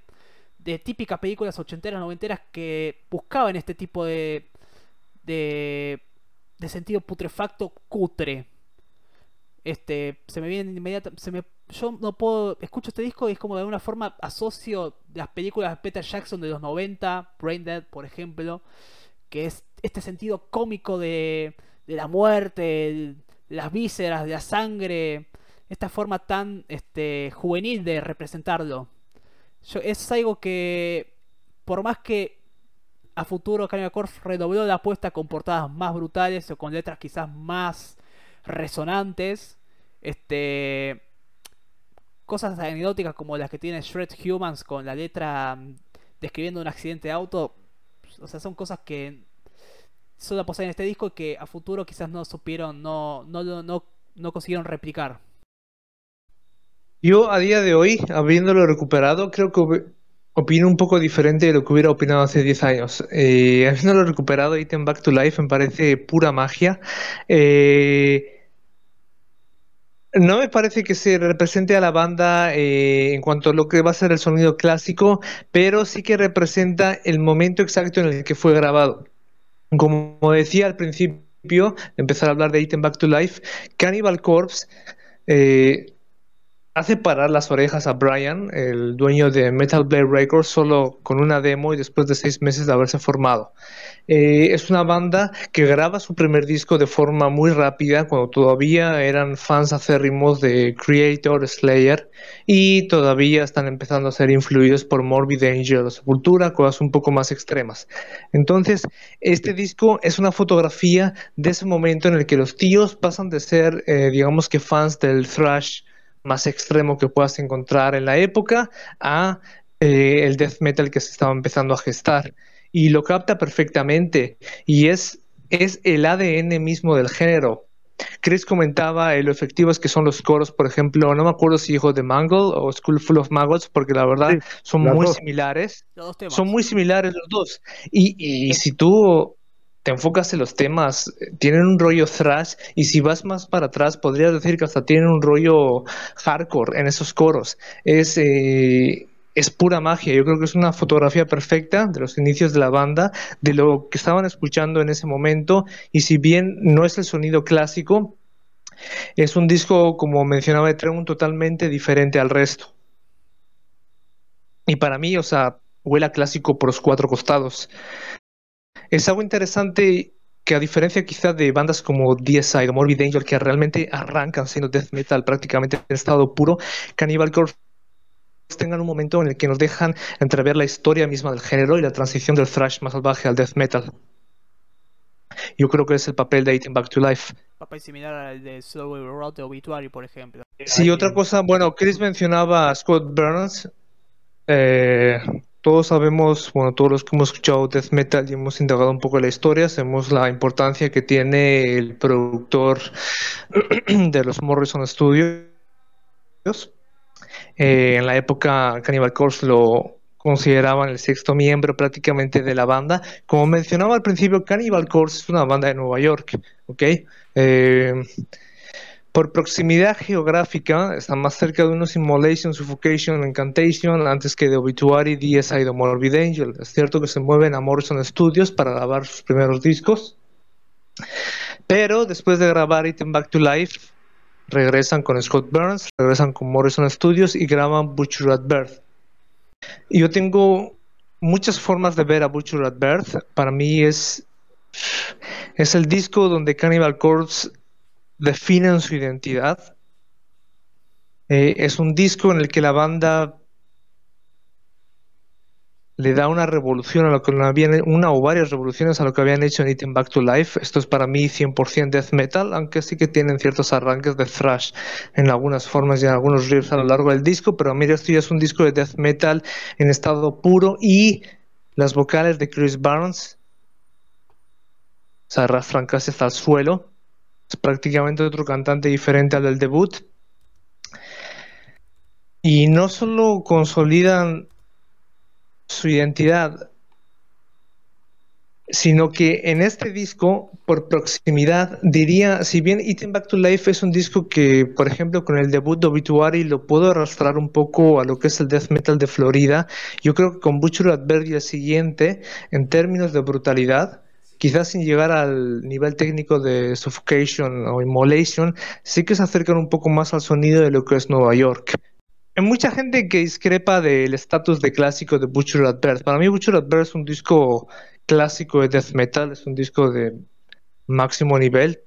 de típicas películas ochenteras, noventeras que buscaban este tipo de, de, de sentido putrefacto cutre este, se me viene inmediatamente, se me, yo no puedo, escucho este disco y es como de alguna forma asocio las películas de Peter Jackson de los 90, Brain Dead, por ejemplo, que es este sentido cómico de, de la muerte, las vísceras, de la sangre, esta forma tan este, juvenil de representarlo. Yo, es algo que, por más que a futuro Cannibal Corpse redobló la apuesta con portadas más brutales o con letras quizás más resonantes. Este. Cosas anecdóticas como las que tiene Shred Humans con la letra mm, describiendo un accidente de auto. O sea, son cosas que solo poseen en este disco y que a futuro quizás no supieron, no, no, no, no consiguieron replicar. Yo a día de hoy, habiéndolo recuperado, creo que opino un poco diferente de lo que hubiera opinado hace 10 años. Eh, habiéndolo recuperado, Item Back to Life me parece pura magia. Eh, no me parece que se represente a la banda eh, en cuanto a lo que va a ser el sonido clásico, pero sí que representa el momento exacto en el que fue grabado. Como decía al principio, empezar a hablar de Item Back to Life, Cannibal Corpse eh, hace parar las orejas a Brian, el dueño de Metal Blade Records, solo con una demo y después de seis meses de haberse formado. Eh, es una banda que graba su primer disco de forma muy rápida, cuando todavía eran fans acérrimos de Creator, Slayer, y todavía están empezando a ser influidos por Morbid Angel, Sepultura, cosas un poco más extremas. Entonces, este disco es una fotografía de ese momento en el que los tíos pasan de ser, eh, digamos que fans del thrash, más extremo que puedas encontrar en la época a eh, el death metal que se estaba empezando a gestar. Y lo capta perfectamente. Y es, es el ADN mismo del género. Chris comentaba lo efectivos que son los coros, por ejemplo, no me acuerdo si dijo de Mangle o School Full of Maggots, porque la verdad son muy similares. Son muy similares los dos. Y, y si tú te enfocas en los temas, tienen un rollo thrash y si vas más para atrás podrías decir que hasta tienen un rollo hardcore en esos coros. Es, eh, es pura magia. Yo creo que es una fotografía perfecta de los inicios de la banda, de lo que estaban escuchando en ese momento. Y si bien no es el sonido clásico, es un disco, como mencionaba un totalmente diferente al resto. Y para mí, o sea, huele clásico por los cuatro costados. Es algo interesante que a diferencia quizás de bandas como DSI o Morbid Angel que realmente arrancan siendo death metal prácticamente en estado puro, Cannibal Corpse tengan un momento en el que nos dejan entrever la historia misma del género y la transición del thrash más salvaje al death metal. Yo creo que es el papel de Eating Back to Life. Papel similar al de Slow Road de Obituary, por ejemplo. Sí, otra cosa, bueno, Chris mencionaba a Scott Burns. Eh, todos sabemos, bueno, todos los que hemos escuchado death metal y hemos indagado un poco la historia, sabemos la importancia que tiene el productor de los Morrison Studios. Eh, en la época Cannibal Corpse lo consideraban el sexto miembro prácticamente de la banda. Como mencionaba al principio, Cannibal Corpse es una banda de Nueva York, ¿ok? Eh, por proximidad geográfica, están más cerca de unos Immolation, Suffocation, Incantation antes que de Obituary, DSI de Morbid Angel. Es cierto que se mueven a Morrison Studios para grabar sus primeros discos, pero después de grabar It Back to Life, regresan con Scott Burns, regresan con Morrison Studios y graban Butcher at Birth. Y yo tengo muchas formas de ver a Butcher at Birth. Para mí es, es el disco donde Cannibal Corpse definen su identidad. Eh, es un disco en el que la banda le da una revolución a lo que una o varias revoluciones a lo que habían hecho en Eating Back to Life. Esto es para mí 100% death metal, aunque sí que tienen ciertos arranques de thrash en algunas formas y en algunos riffs a lo largo del disco, pero mira, esto ya es un disco de death metal en estado puro y las vocales de Chris Barnes se arrastran casi hasta el suelo prácticamente otro cantante diferente al del debut. Y no solo consolidan su identidad, sino que en este disco, por proximidad, diría, si bien Eating Back to Life es un disco que, por ejemplo, con el debut de Obituary lo puedo arrastrar un poco a lo que es el death metal de Florida, yo creo que con Butcher Adverdi el siguiente, en términos de brutalidad, quizás sin llegar al nivel técnico de Suffocation o Immolation, sí que se acercan un poco más al sonido de lo que es Nueva York. Hay mucha gente que discrepa del estatus de clásico de Butcher at. Para mí Butcher at es un disco clásico de death metal, es un disco de máximo nivel.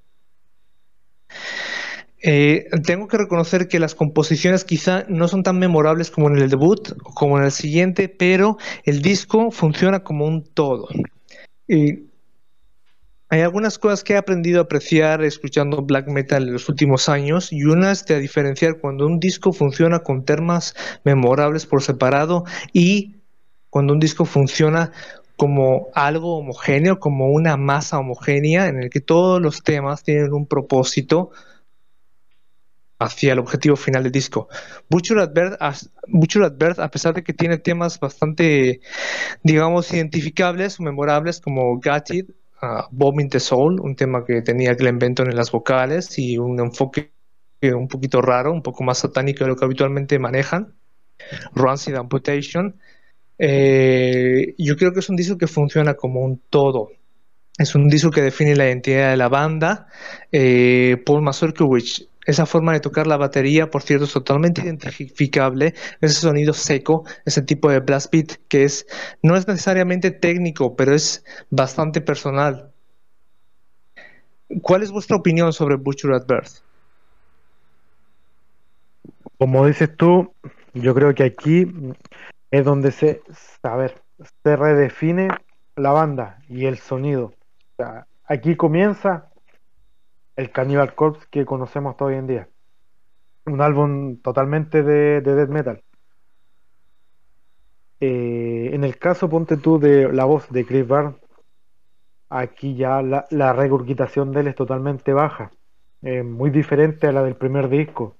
Eh, tengo que reconocer que las composiciones quizá no son tan memorables como en el debut o como en el siguiente, pero el disco funciona como un todo. Y hay algunas cosas que he aprendido a apreciar escuchando black metal en los últimos años y una es de diferenciar cuando un disco funciona con temas memorables por separado y cuando un disco funciona como algo homogéneo, como una masa homogénea en el que todos los temas tienen un propósito hacia el objetivo final del disco. Butcher at Birth, a pesar de que tiene temas bastante, digamos, identificables memorables como Got Uh, Bombing the Soul, un tema que tenía Glenn Benton en las vocales y un enfoque un poquito raro, un poco más satánico de lo que habitualmente manejan. Rancid Amputation. Eh, yo creo que es un disco que funciona como un todo. Es un disco que define la identidad de la banda. Eh, Paul Mazurkiewicz esa forma de tocar la batería, por cierto, es totalmente identificable. Ese sonido seco, ese tipo de blast beat que es no es necesariamente técnico, pero es bastante personal. ¿Cuál es vuestra opinión sobre Butcher at Birth? Como dices tú, yo creo que aquí es donde se, a ver, se redefine la banda y el sonido. aquí comienza el Cannibal Corpse que conocemos hoy en día. Un álbum totalmente de, death metal. Eh, en el caso, ponte tú, de la voz de Chris Barnes, aquí ya la, la regurgitación de él es totalmente baja, muy diferente a la del primer disco.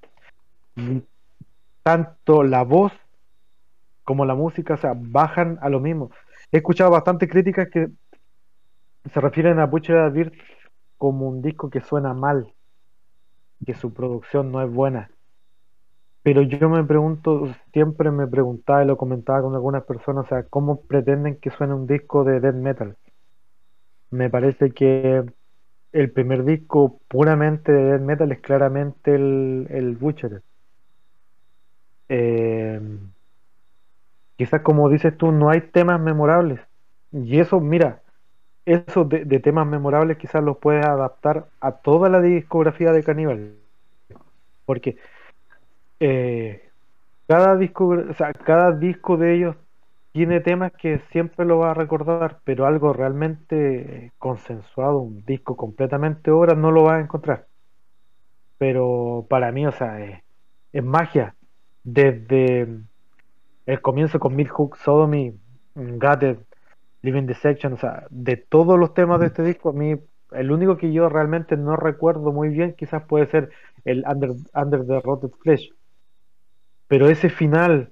Tanto la voz como la música, o bajan a lo mismo. He escuchado bastantes críticas que se refieren a Butcher Advirt como un disco que suena mal, que su producción no es buena. pero yo me pregunto, siempre me preguntaba y lo comentaba con algunas personas, o sea, ¿cómo pretenden que suene un disco de death metal? Me parece que el primer disco puramente de death metal es claramente el, Butcher. Eh, quizás como dices tú, no hay temas memorables. Y eso, mira, eso de, temas memorables quizás los puedes adaptar a toda la discografía de Cannibal. Porque eh, cada disco, o sea, cada disco de ellos tiene temas que siempre lo va a recordar, pero algo realmente consensuado, un disco completamente obra, no lo va a encontrar. Pero para mí, o sea, es, magia. Desde el comienzo con Midhook, Sodomy, Gutted, Living Section, o sea, de todos los temas de este disco, a mí el único que yo realmente no recuerdo muy bien quizás puede ser el Under, Under the Rotted Flesh. Pero ese final,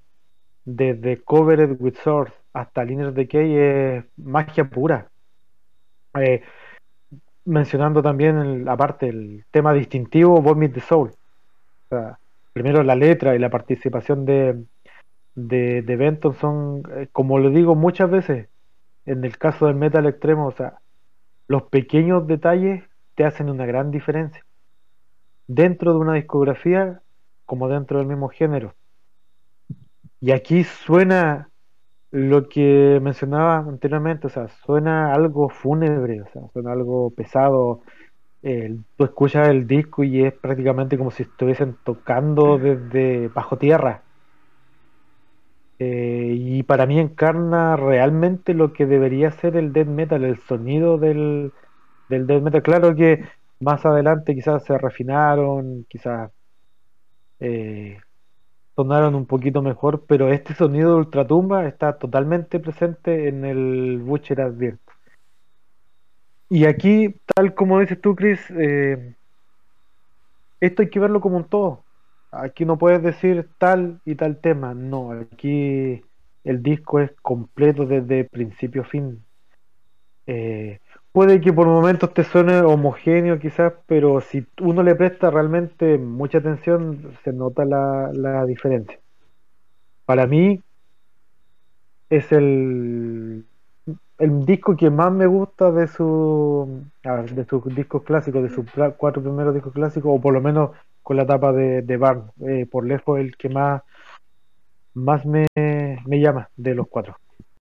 desde Covered with Swords hasta Linear Decay, es magia pura. Eh, mencionando también, el, aparte, el tema distintivo, Vomit the Soul. O sea, primero la letra y la participación de, de, de Benton son, eh, como lo digo muchas veces, en el caso del metal extremo, o sea, los pequeños detalles te hacen una gran diferencia. Dentro de una discografía como dentro del mismo género. Y aquí suena lo que mencionaba anteriormente, o sea, suena algo fúnebre, o sea, suena algo pesado. Eh, tú escuchas el disco y es prácticamente como si estuviesen tocando desde bajo tierra. Eh, y para mí encarna realmente lo que debería ser el death metal, el sonido del, del death metal. Claro que más adelante quizás se refinaron, quizás eh, sonaron un poquito mejor, pero este sonido de ultratumba está totalmente presente en el Butcher Advert. Y aquí, tal como dices tú, Chris, eh, esto hay que verlo como un todo. Aquí no puedes decir tal y tal tema, no, aquí el disco es completo desde principio a fin. Eh, puede que por momentos te suene homogéneo quizás, pero si uno le presta realmente mucha atención, se nota la, la diferencia. Para mí es el, el disco que más me gusta de su de sus discos clásicos, de sus cuatro primeros discos clásicos, o por lo menos con la etapa de, de Barn, eh, por lejos el que más, más me, me llama de los cuatro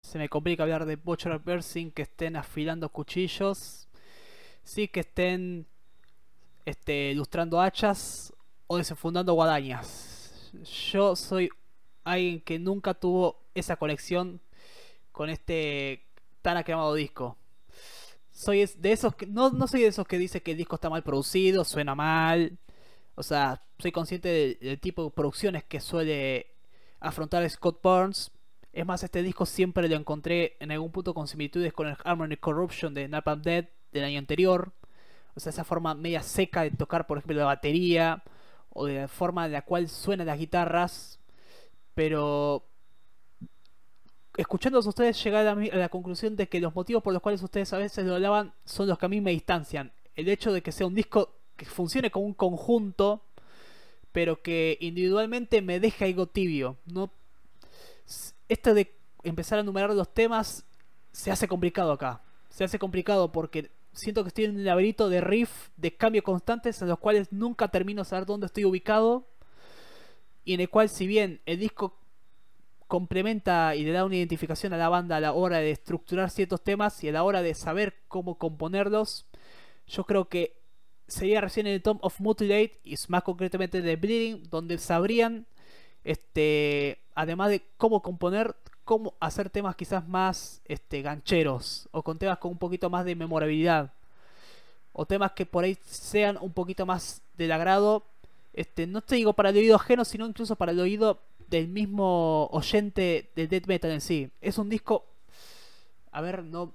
se me complica hablar de Butcher Bear sin que estén afilando cuchillos, sí que estén este, ilustrando hachas o desenfundando guadañas. Yo soy alguien que nunca tuvo esa conexión con este tan aclamado disco. Soy de esos que no, no soy de esos que dice que el disco está mal producido, suena mal. O sea, soy consciente del, tipo de producciones que suele afrontar Scott Burns es más, este disco siempre lo encontré en algún punto con similitudes con el Harmony Corruption de Napalm Dead del año anterior. O sea, esa forma media seca de tocar, por ejemplo, la batería. O de la forma en la cual suenan las guitarras. Pero escuchándolos ustedes llegar a la, conclusión de que los motivos por los cuales ustedes a veces lo hablaban son los que a mí me distancian. El hecho de que sea un disco que funcione como un conjunto, pero que individualmente me deja algo tibio. No esto de empezar a enumerar los temas se hace complicado acá. Se hace complicado porque siento que estoy en un laberinto de riff, de cambios constantes en los cuales nunca termino de saber dónde estoy ubicado. Y en el cual si bien el disco complementa y le da una identificación a la banda a la hora de estructurar ciertos temas y a la hora de saber cómo componerlos, yo creo que sería recién en el Tom of Mutilate y más concretamente de Bleeding, donde sabrían este además de cómo componer, cómo hacer temas quizás más este, gancheros o con temas con un poquito más de memorabilidad o temas que por ahí sean un poquito más del agrado, este, no te digo para el oído ajeno, sino incluso para el oído del mismo oyente del death metal en sí. Es un disco, a ver, no,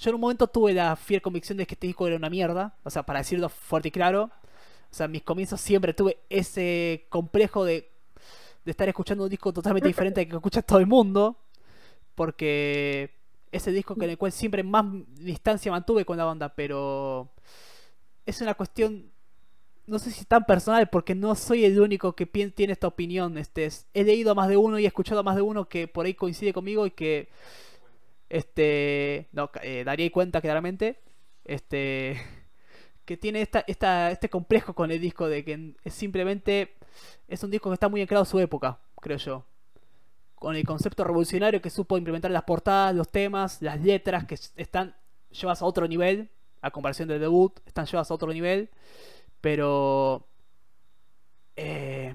yo en un momento tuve la fiel convicción de que este disco era una mierda, o sea, para decirlo fuerte y claro. O sea, en mis comienzos siempre tuve ese complejo de de estar escuchando un disco totalmente diferente al que escucha todo el mundo. Porque ese disco con el cual siempre más distancia mantuve con la banda, pero es una cuestión no sé si tan personal, porque no soy el único que tiene esta opinión. Este, he leído a más de uno y he escuchado a más de uno que por ahí coincide conmigo y que este no eh, daría cuenta claramente este que tiene esta, este complejo con el disco de que es simplemente es un disco que está muy anclado a su época, creo yo. Con el concepto revolucionario que supo implementar las portadas, los temas, las letras que están llevadas a otro nivel, a comparación del debut, están llevadas a otro nivel. Pero eh,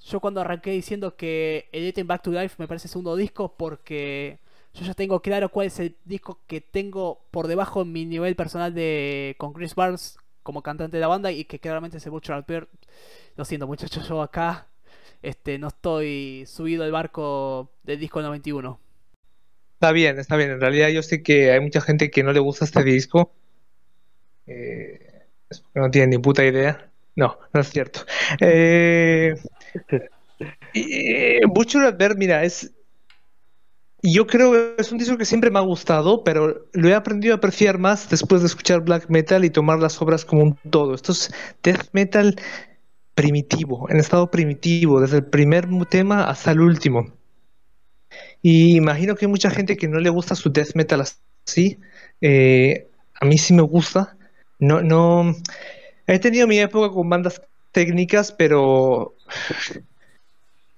yo cuando arranqué diciendo que Editing Back to Life me parece segundo disco porque yo ya tengo claro cuál es el disco que tengo por debajo en mi nivel personal de con Chris Barnes como cantante de la banda y que claramente es el Butcher Bear. Lo siento muchachos, yo acá este, no estoy subido al barco del disco 91. Está bien, está bien. En realidad yo sé que hay mucha gente que no le gusta este disco. Eh, es porque no tienen ni puta idea. No, no es cierto. Eh, eh, Butcher Bear, mira, es yo creo que es un disco que siempre me ha gustado, pero lo he aprendido a apreciar más después de escuchar black metal y tomar las obras como un todo. Esto es death metal primitivo, en estado primitivo, desde el primer tema hasta el último. Y imagino que hay mucha gente que no le gusta su death metal así. Eh, a mí sí me gusta. No, no. He tenido mi época con bandas técnicas, pero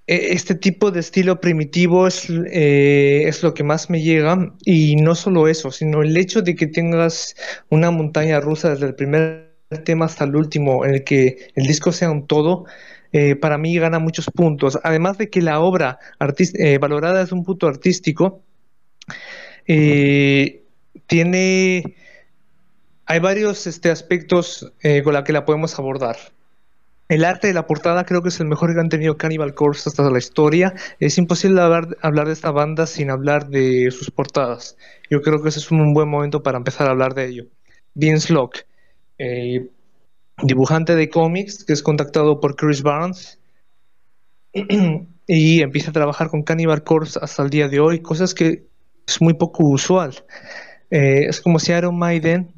este tipo de estilo primitivo es, eh, es, lo que más me llega y no solo eso, sino el hecho de que tengas una montaña rusa desde el primer tema hasta el último, en el que el disco sea un todo, eh, para mí gana muchos puntos. Además de que la obra eh, valorada desde un punto artístico, tiene... Hay varios este, aspectos con los que la podemos abordar. El arte de la portada creo que es el mejor que han tenido Cannibal Corpse hasta la historia. Es imposible hablar, de esta banda sin hablar de sus portadas. Yo creo que ese es un buen momento para empezar a hablar de ello. Vince Locke, eh, dibujante de cómics, que es contactado por Chris Barnes y empieza a trabajar con Cannibal Corpse hasta el día de hoy, cosas que es muy poco usual. Eh, es como si Iron Maiden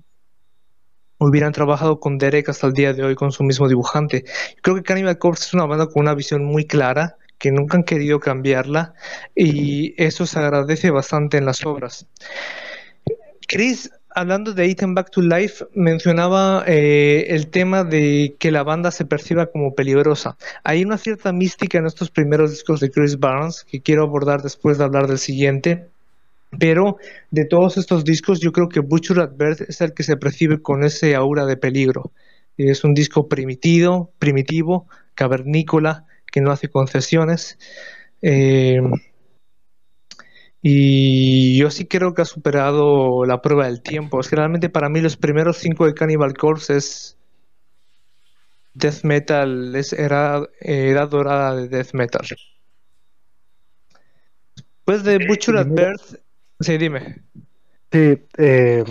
hubieran trabajado con Derek hasta el día de hoy con su mismo dibujante. Creo que Cannibal Corpse es una banda con una visión muy clara, que nunca han querido cambiarla y eso se agradece bastante en las obras. Chris, hablando de Item Back to Life, mencionaba eh, el tema de que la banda se perciba como peligrosa. Hay una cierta mística en estos primeros discos de Chris Barnes que quiero abordar después de hablar del siguiente. Pero de todos estos discos, yo creo que Butcher at Birth es el que se percibe con ese aura de peligro. Es un disco primitivo, primitivo, cavernícola, que no hace concesiones. Eh, y yo sí creo que ha superado la prueba del tiempo. Es que realmente para mí los primeros cinco de Cannibal Corpse es death metal, es era, era dorada de death metal. Después de Butcher at Birth Sí, dime. Sí, eh,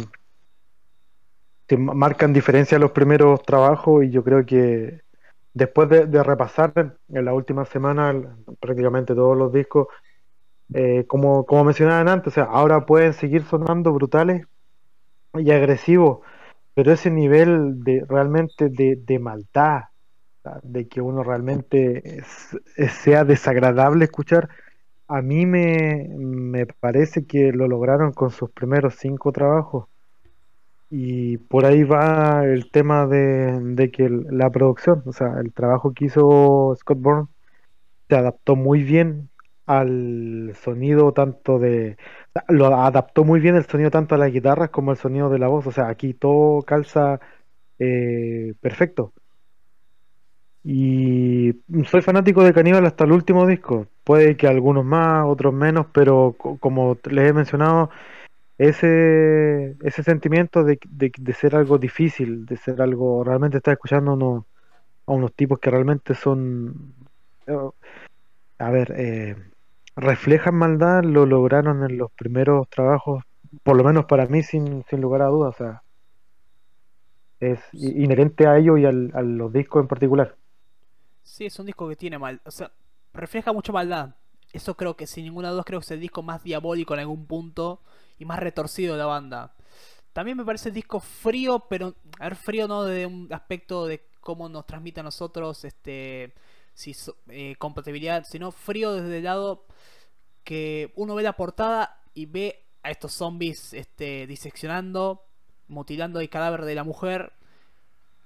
marcan diferencia los primeros trabajos y yo creo que después de, repasar en la última semana prácticamente todos los discos, eh, como, como mencionaban antes, o sea, ahora pueden seguir sonando brutales y agresivos, pero ese nivel de realmente de, maldad, de que uno realmente sea desagradable escuchar, a mí me, parece que lo lograron con sus primeros cinco trabajos. Y por ahí va el tema de, que la producción, o sea, el trabajo que hizo Scott Bourne se adaptó muy bien al sonido tanto de... Lo adaptó muy bien el sonido tanto a las guitarras como el sonido de la voz. O sea, aquí todo calza eh, perfecto. Y soy fanático de Caníbal hasta el último disco. Puede que algunos más, otros menos, pero como les he mencionado, ese, ese sentimiento de, ser algo difícil, de ser algo, realmente estar escuchando a unos tipos que realmente son, eh, a ver, eh, reflejan maldad, lo lograron en los primeros trabajos, por lo menos para mí, sin, sin lugar a dudas. O sea, es inherente a ellos y a los discos en particular. Sí, es un disco que tiene mal. O sea, refleja mucho maldad. Eso creo que sin ninguna duda creo que es el disco más diabólico en algún punto y más retorcido de la banda. También me parece el disco frío, pero a ver, frío no de un aspecto de cómo nos transmite a nosotros este si eh, compatibilidad, sino frío desde el lado que uno ve la portada y ve a estos zombies este, diseccionando, mutilando el cadáver de la mujer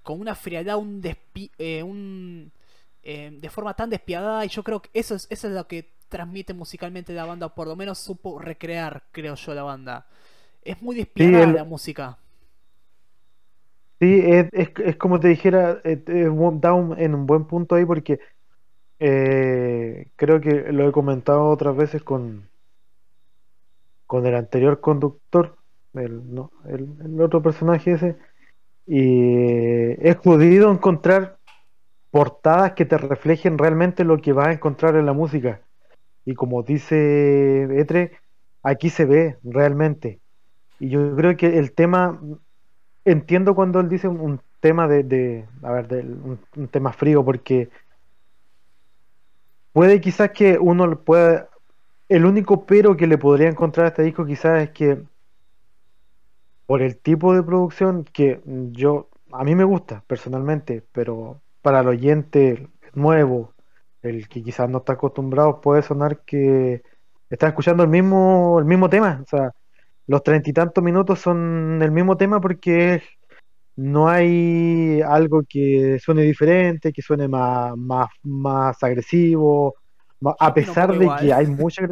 con una frialdad, un, eh, un eh, de forma tan despiadada y yo creo que eso es, eso es lo que transmite musicalmente la banda, por lo menos supo recrear, creo yo, la banda. Es muy despiadada la música. Sí, es, es, como te dijera, eh, da en un buen punto ahí porque creo que lo he comentado otras veces con, con el anterior conductor, el, no, el otro personaje ese, y es jodido encontrar portadas que te reflejen realmente lo que vas a encontrar en la música. Y como dice Etre, aquí se ve realmente. Y yo creo que el tema, entiendo cuando él dice un, tema de, a ver, de, un, tema frío, porque puede quizás que uno pueda, el único pero que le podría encontrar a este disco quizás es que por el tipo de producción que yo, a mí me gusta personalmente, pero para el oyente nuevo, el que quizás no está acostumbrado, puede sonar que está escuchando el mismo, el mismo tema. O sea, los treinta y tantos minutos son el mismo tema porque no hay algo que suene diferente, que suene más, más, más agresivo, a pesar de que hay mucha...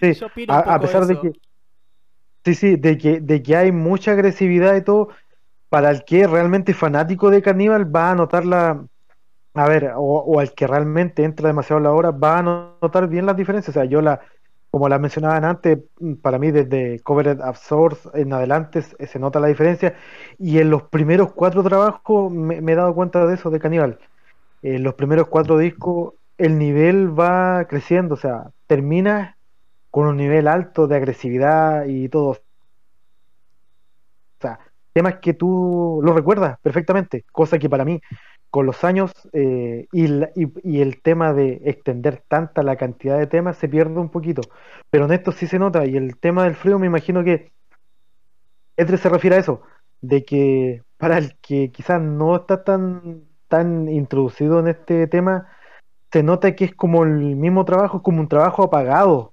Sí, a pesar de que Sí, sí, de que, de que hay mucha agresividad y todo. Para el que es realmente fanático de Caníbal va a notar la. A ver, o, al que realmente entra demasiado la hora, va a notar bien las diferencias. O sea, yo la. Como la mencionaban antes, para mí desde Covered Absorbs en adelante se nota la diferencia. Y en los primeros cuatro trabajos me, he dado cuenta de eso de Caníbal. En los primeros cuatro discos el nivel va creciendo. O sea, termina con un nivel alto de agresividad y todo. O sea, temas que tú lo recuerdas perfectamente, cosa que para mí, con los años eh, y, el tema de extender tanta la cantidad de temas se pierde un poquito. Pero en esto sí se nota, y el tema del frío me imagino que entre se refiere a eso, de que para el que quizás no está tan, tan introducido en este tema, se nota que es como el mismo trabajo, como un trabajo apagado,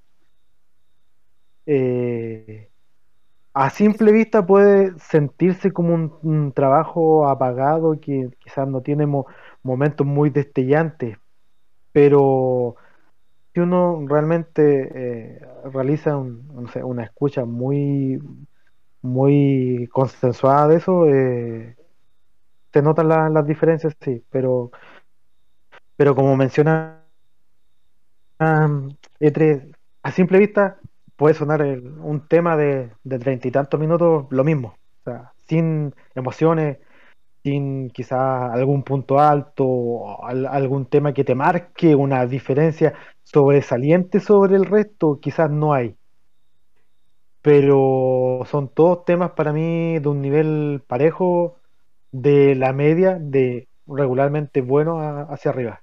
eh, a simple vista puede sentirse como un, trabajo apagado que quizás no tiene momentos muy destellantes, pero si uno realmente eh, realiza una escucha muy muy consensuada de eso, eh, se notan las diferencias, sí, pero pero como menciona E3, a simple vista puede sonar un tema de treinta y tantos minutos lo mismo, o sea, sin emociones, sin quizás algún punto alto, algún tema que te marque una diferencia sobresaliente sobre el resto, quizás no hay. Pero son todos temas para mí de un nivel parejo, de la media, de regularmente bueno hacia arriba.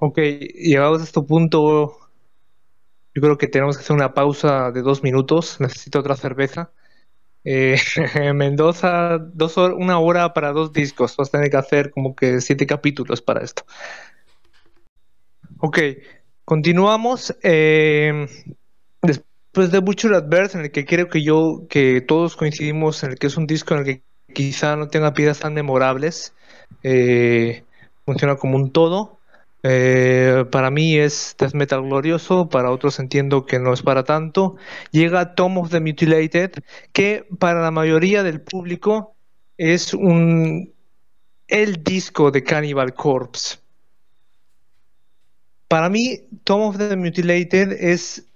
Ok, llegados a este punto, yo creo que tenemos que hacer una pausa de dos minutos. Necesito otra cerveza. Eh, Mendoza, dos una hora para dos discos. Vas a tener que hacer como que siete capítulos para esto. Ok, continuamos. Eh, después de Butcher Birth, en el que creo que yo, que todos coincidimos en el que es un disco en el que quizá no tenga piezas tan memorables. Eh, funciona como un todo. Eh, para mí es death metal glorioso, para otros entiendo que no es para tanto. Llega Tom of the Mutilated, que para la mayoría del público es un el disco de Cannibal Corpse. Para mí, Tom of the Mutilated es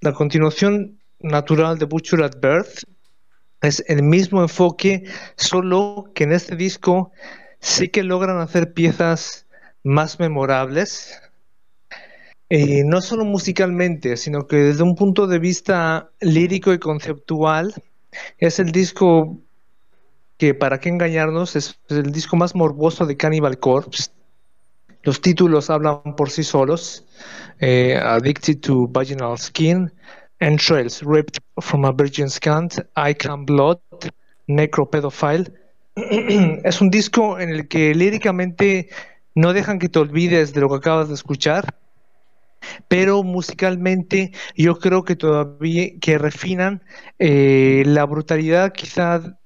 la continuación natural de Butcher at Birth. Es el mismo enfoque, solo que en este disco sí que logran hacer piezas más memorables, eh, no solo musicalmente, sino que desde un punto de vista lírico y conceptual, es el disco que, para qué engañarnos, es el disco más morboso de Cannibal Corpse. Los títulos hablan por sí solos. Eh, Addicted to Vaginal Skin, Entrails Ripped from a Virgin's Cunt, I Can Blood, Necropedophile es un disco en el que líricamente no dejan que te olvides de lo que acabas de escuchar, pero musicalmente yo creo que todavía que refinan eh, la brutalidad quizá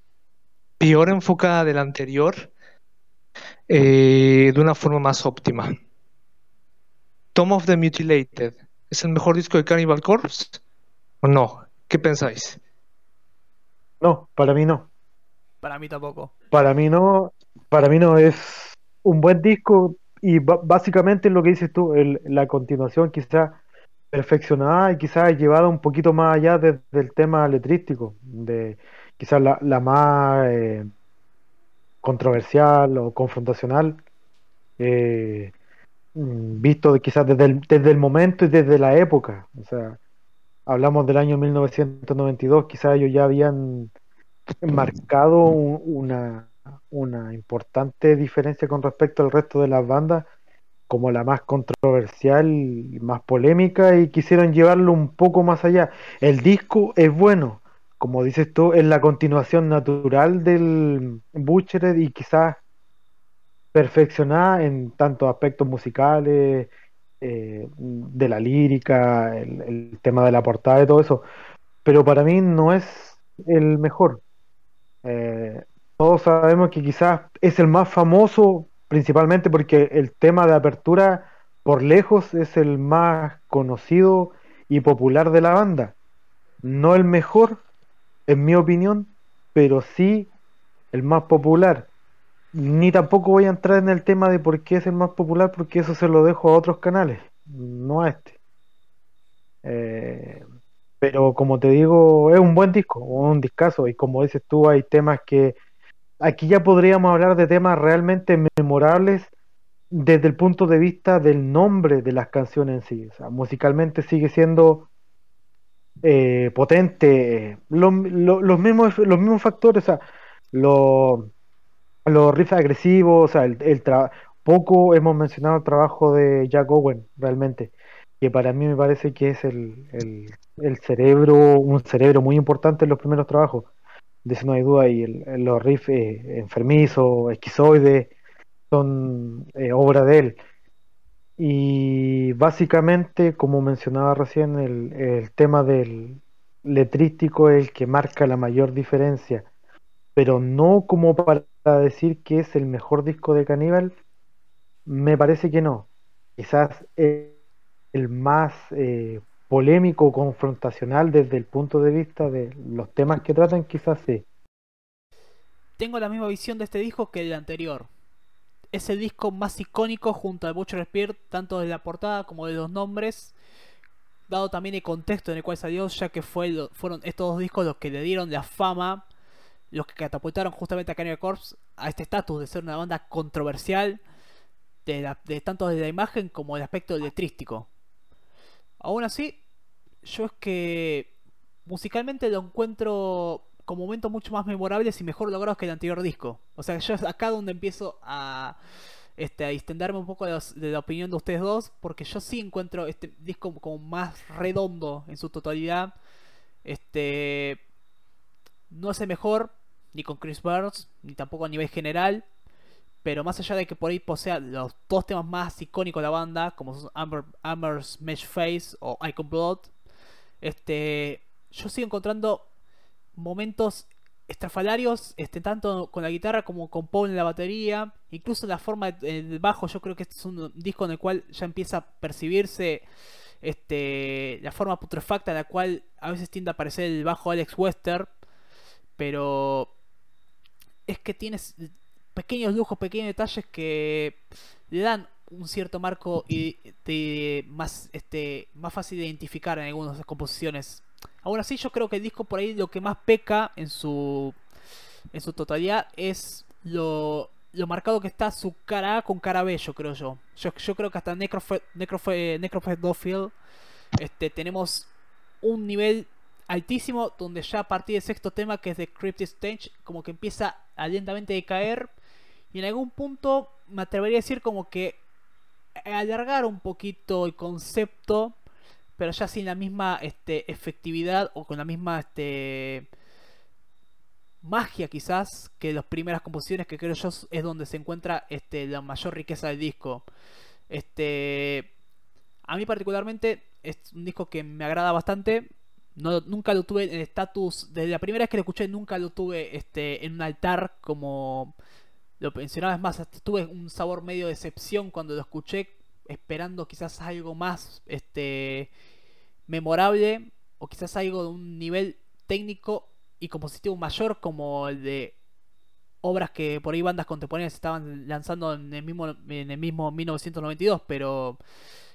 peor enfocada del anterior eh, de una forma más óptima. Tom of the Mutilated, ¿es el mejor disco de Cannibal Corpse? ¿O no? ¿Qué pensáis? No, para mí no. Para mí tampoco. Para mí no, para mí no es un buen disco y básicamente lo que dices tú, la continuación quizás perfeccionada y quizás llevada un poquito más allá desde el tema letrístico, de quizás la, más eh, controversial o confrontacional, eh, mm, visto quizás desde el momento y desde la época. O sea, hablamos del año 1992, quizás ellos ya habían marcado una, una importante diferencia con respecto al resto de las bandas, como la más controversial y más polémica, y quisieron llevarlo un poco más allá. El disco es bueno, como dices tú, es la continuación natural del Butchered y quizás perfeccionada en tantos aspectos musicales, eh, de la lírica, el, tema de la portada y todo eso. Pero para mí no es el mejor. Eh, todos sabemos que quizás es el más famoso, principalmente porque el tema de apertura por lejos es el más conocido y popular de la banda. No el mejor, en mi opinión, pero sí el más popular. Ni tampoco voy a entrar en el tema de por qué es el más popular, porque eso se lo dejo a otros canales, no a este. Eh, pero como te digo, es un buen disco, un discazo, y como dices tú, hay temas que aquí ya podríamos hablar de temas realmente memorables desde el punto de vista del nombre de las canciones en sí. Musicalmente sigue siendo eh, potente. los, mismos, los mismos factores, o sea, los, los riffs agresivos, o sea, el, el poco hemos mencionado el trabajo de Jack Owen, realmente, que para mí me parece que es el, el, cerebro, un cerebro muy importante en los primeros trabajos de eso no hay duda, y el, los riffs eh, enfermizos, esquizoides, son eh, obra de él. Y básicamente, como mencionaba recién, el, el, tema del letrístico es el que marca la mayor diferencia, pero no como para decir que es el mejor disco de Caníbal, me parece que no. Quizás el más eh, polémico, confrontacional desde el punto de vista de los temas que tratan, quizás sí. Tengo la misma visión de este disco que el anterior. Es el disco más icónico junto a Butcher Spear, tanto de la portada como de los nombres, dado también el contexto en el cual salió, ya que fue, fueron estos dos discos los que le dieron la fama, los que catapultaron justamente a Cannibal Corpse a este estatus de ser una banda controversial, de, tanto de la imagen como del aspecto letrístico. Aún así, yo es que musicalmente lo encuentro con momentos mucho más memorables y mejor logrados que el anterior disco. O sea, yo es acá donde empiezo a, este, a distenderme un poco de, la opinión de ustedes dos, porque yo sí encuentro este disco como más redondo en su totalidad. Este no es el mejor, ni con Chris Burns, ni tampoco a nivel general. Pero más allá de que por ahí posea los dos temas más icónicos de la banda, como son Amber, Amber's Mesh Face o Icon Blood, este, yo sigo encontrando momentos estrafalarios, este, tanto con la guitarra como con Paul en la batería, incluso la forma del bajo, yo creo que este es un disco en el cual ya empieza a percibirse este, la forma putrefacta en la cual a veces tiende a aparecer el bajo Alex Wester, pero es que tienes pequeños lujos, pequeños detalles que le dan un cierto marco y más este más fácil de identificar en algunas composiciones. Aún así yo creo que el disco por ahí lo que más peca en su en su totalidad es lo, lo marcado que está su cara A con cara B, yo creo yo. Yo, creo que hasta Necrofe, este, tenemos un nivel altísimo donde ya a partir del sexto tema que es de Cryptic Stage como que empieza a lentamente decaer y en algún punto me atrevería a decir como que alargar un poquito el concepto, pero ya sin la misma este, efectividad o con la misma este, magia quizás que las primeras composiciones que creo yo es donde se encuentra este, la mayor riqueza del disco. Este, a mí particularmente es un disco que me agrada bastante. No, nunca lo tuve en estatus, desde la primera vez que lo escuché nunca lo tuve este, en un altar como lo mencionaba. Es más, tuve un sabor medio de decepción cuando lo escuché, esperando quizás algo más este, memorable o quizás algo de un nivel técnico y compositivo mayor como el de obras que por ahí bandas contemporáneas estaban lanzando en el mismo en el mismo 1992 pero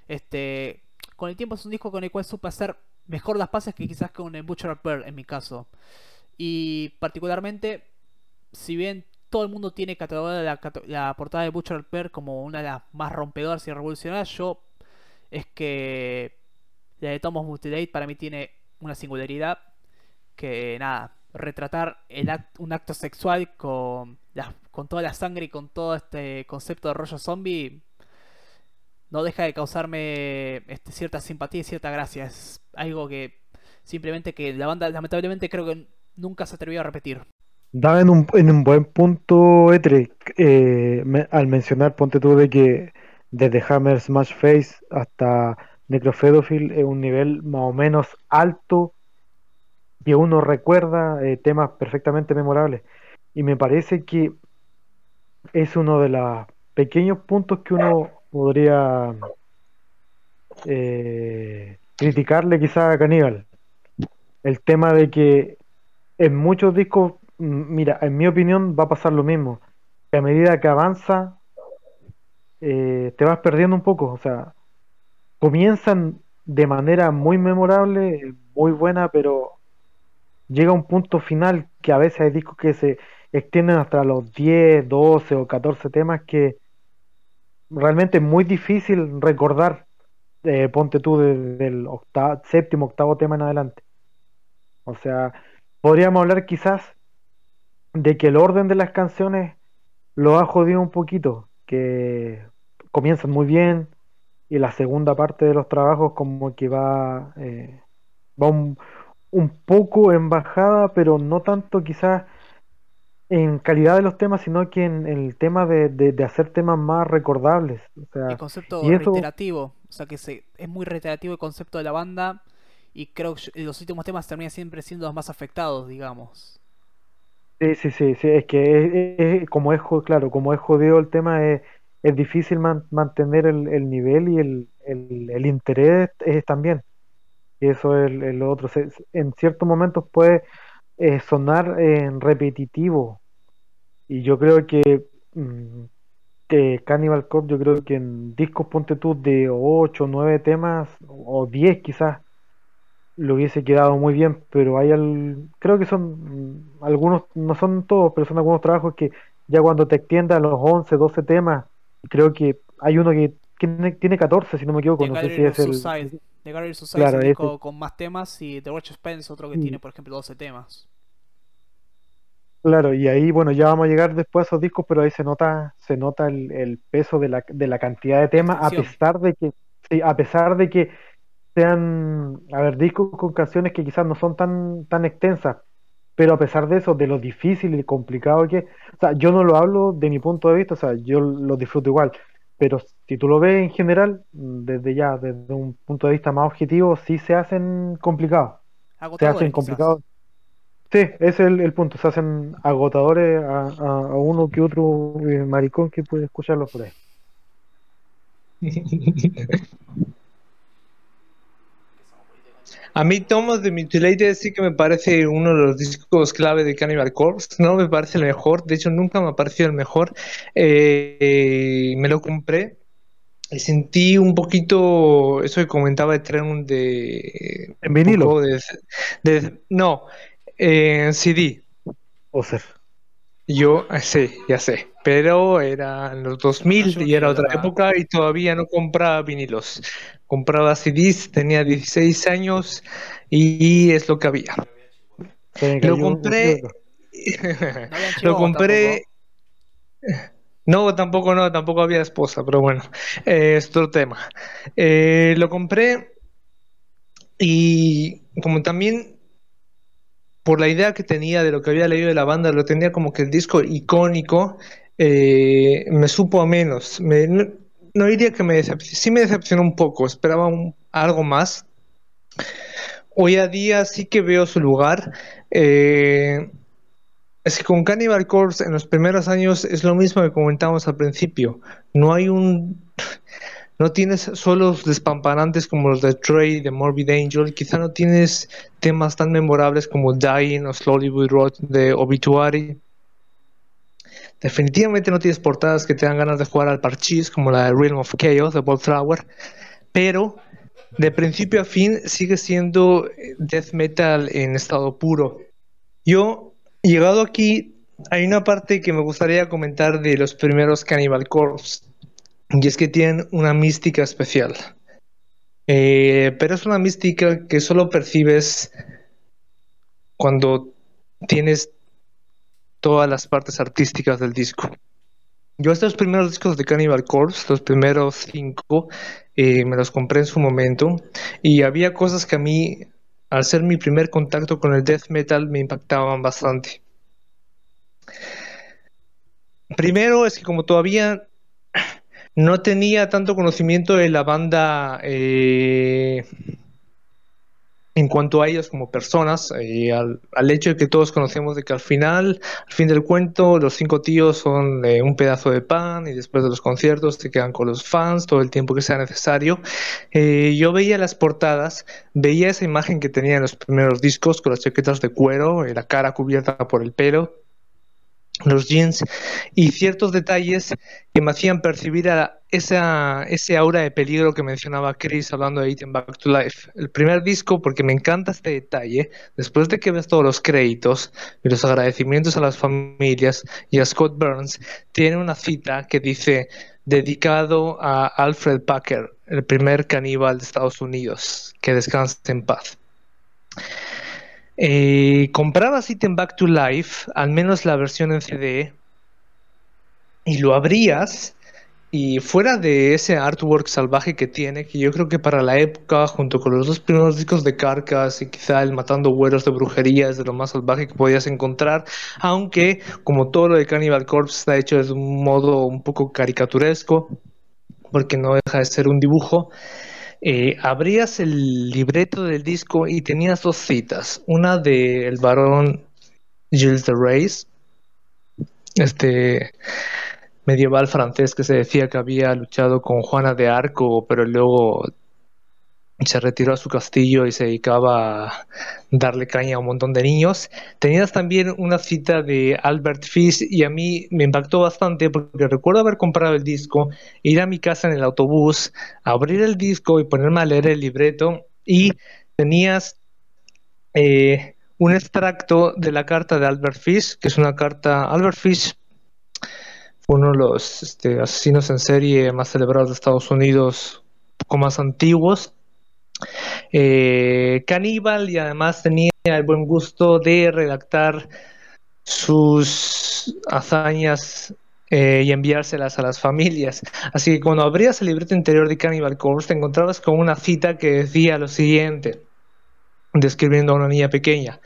este con el tiempo es un disco con el cual supe hacer mejor las pases que quizás con el Butcher Pearl en mi caso y particularmente si bien todo el mundo tiene catalogada la, la, portada de Butcher Pearl como una de las más rompedoras y revolucionarias yo es que la de Thomas Mutilate para mí tiene una singularidad que nada, retratar el un acto sexual con, con toda la sangre y con todo este concepto de rollo zombie no deja de causarme este, cierta simpatía y cierta gracia. Es algo que simplemente que la banda lamentablemente creo que nunca se atrevió a repetir. Da en un, en un buen punto, Etre, eh, al mencionar, ponte tú de que desde Hammer Smash Face hasta Necrofedophile es un nivel más o menos alto que uno recuerda eh, temas perfectamente memorables. Y me parece que es uno de los pequeños puntos que uno podría eh, criticarle quizá a Caníbal. El tema de que en muchos discos, mira, en mi opinión va a pasar lo mismo. Que a medida que avanza, eh, te vas perdiendo un poco. O sea, comienzan de manera muy memorable, muy buena, pero llega un punto final que a veces hay discos que se extienden hasta los 10, 12 o 14 temas que realmente es muy difícil recordar, eh, ponte tú del octavo, séptimo, octavo tema en adelante. O sea, podríamos hablar quizás de que el orden de las canciones lo ha jodido un poquito, que comienzan muy bien y la segunda parte de los trabajos como que va, eh, va un, un poco en bajada, pero no tanto quizás en calidad de los temas, sino que en, el tema de, hacer temas más recordables. el concepto reiterativo, o sea que se, es muy reiterativo el concepto de la banda y creo que los últimos temas terminan siempre siendo los más afectados, digamos. Sí, sí, sí, sí es que es, como es, claro, como es jodido el tema, es, es difícil mantener el, nivel y el, el interés es, también. Y eso es lo otro. en ciertos momentos puede eh, sonar en repetitivo. Y yo creo que, mm, que Cannibal Corpse, yo creo que en discos ponte tú de 8 o 9 temas, o 10 quizás, lo hubiese quedado muy bien, pero hay al, creo que son mm, algunos, no son todos, pero son algunos trabajos que ya cuando te extiendas los 11, 12 temas, creo que hay uno que tiene, tiene 14, si no me equivoco, no sé si es el... The Society con más temas y The Watch Spence otro que tiene, por ejemplo, 12 temas. Claro, y ahí, bueno, ya vamos a llegar después a esos discos, pero ahí se nota, se nota el, peso de la, de la, cantidad de temas, a pesar de que, sí, a pesar de que sean, a ver, discos con canciones que quizás no son tan, tan extensas, pero a pesar de eso, de lo difícil y complicado que, o sea, yo no lo hablo de mi punto de vista, o sea, yo lo disfruto igual, pero si tú lo ves en general, desde ya, desde un punto de vista más objetivo, sí se hacen complicados. Se hacen complicados. Sí, ese es el, punto. Se hacen agotadores a, uno que otro eh, maricón que puede escucharlo por ahí. A mí Thomas de Mutilated sí que me parece uno de los discos clave de Cannibal Corpse. No me parece el mejor, de hecho nunca me ha parecido el mejor. Eh, me lo compré y sentí un poquito eso que comentaba de tren de... ¿En vinilo? no, en CD. O ser. Yo, eh, sí, ya sé, pero eran los 2000 y era otra época y todavía no compraba vinilos. Compraba CDs, tenía 16 años y es lo que había. Lo compré. lo compré. No, tampoco, no, tampoco había esposa, pero bueno, eh, es otro tema. Eh, lo compré y como también por la idea que tenía de lo que había leído de la banda, lo tenía como que el disco icónico, eh, me supo a menos. Me, no, diría que me decepcionó, sí me decepcionó un poco, esperaba algo más. Hoy a día sí que veo su lugar. Eh, es que con Cannibal Corpse en los primeros años es lo mismo que comentábamos al principio. No hay un no tienes solos despampanantes como los de Trey, de Morbid Angel, quizá no tienes temas tan memorables como Dying o Slowly We Rot de Obituary. Definitivamente no tienes portadas que te dan ganas de jugar al parchís como la de Realm of Chaos de Flower, pero de principio a fin sigue siendo death metal en estado puro. Yo, llegado aquí, hay una parte que me gustaría comentar de los primeros Cannibal Corpse y es que tienen una mística especial. Eh, pero es una mística que solo percibes cuando tienes todas las partes artísticas del disco. Yo estos primeros discos de Cannibal Corpse, los primeros cinco, eh, me los compré en su momento y había cosas que a mí, al ser mi primer contacto con el death metal, me impactaban bastante. Primero es que como todavía no tenía tanto conocimiento de la banda eh, en cuanto a ellos como personas, eh, al, hecho de que todos conocemos de que al final, al fin del cuento, los cinco tíos son eh, un pedazo de pan y después de los conciertos se quedan con los fans todo el tiempo que sea necesario. yo veía las portadas, veía esa imagen que tenía en los primeros discos con las chaquetas de cuero, la cara cubierta por el pelo los jeans y ciertos detalles que me hacían percibir esa, ese aura de peligro que mencionaba Chris hablando de Eating Back to Life. El primer disco, porque me encanta este detalle, después de que ves todos los créditos y los agradecimientos a las familias y a Scott Burns, tiene una cita que dice dedicado a Alfred Packer, el primer caníbal de Estados Unidos, que descanse en paz. Eh, comprabas Item Back to Life, al menos la versión en CD, y lo abrías, y fuera de ese artwork salvaje que tiene, que yo creo que para la época, junto con los dos primeros discos de Carcas y quizá el Matando Güeros de Brujería, es de lo más salvaje que podías encontrar, aunque como todo lo de Cannibal Corpse está hecho de un modo un poco caricaturesco, porque no deja de ser un dibujo. Eh, abrías el libreto del disco y tenías dos citas. Una del varón Gilles de Reis, este medieval francés que se decía que había luchado con Juana de Arco, pero luego se retiró a su castillo y se dedicaba a darle caña a un montón de niños. Tenías también una cita de Albert Fish y a mí me impactó bastante porque recuerdo haber comprado el disco, ir a mi casa en el autobús, abrir el disco y ponerme a leer el libreto y tenías eh, un extracto de la carta de Albert Fish, que es una carta, Albert Fish uno de los este, asesinos en serie más celebrados de Estados Unidos, poco más antiguos, eh, caníbal y además tenía el buen gusto de redactar sus hazañas eh, y enviárselas a las familias. Así que cuando abrías el libreto interior de Cannibal Corpse te encontrabas con una cita que decía lo siguiente, describiendo a una niña pequeña.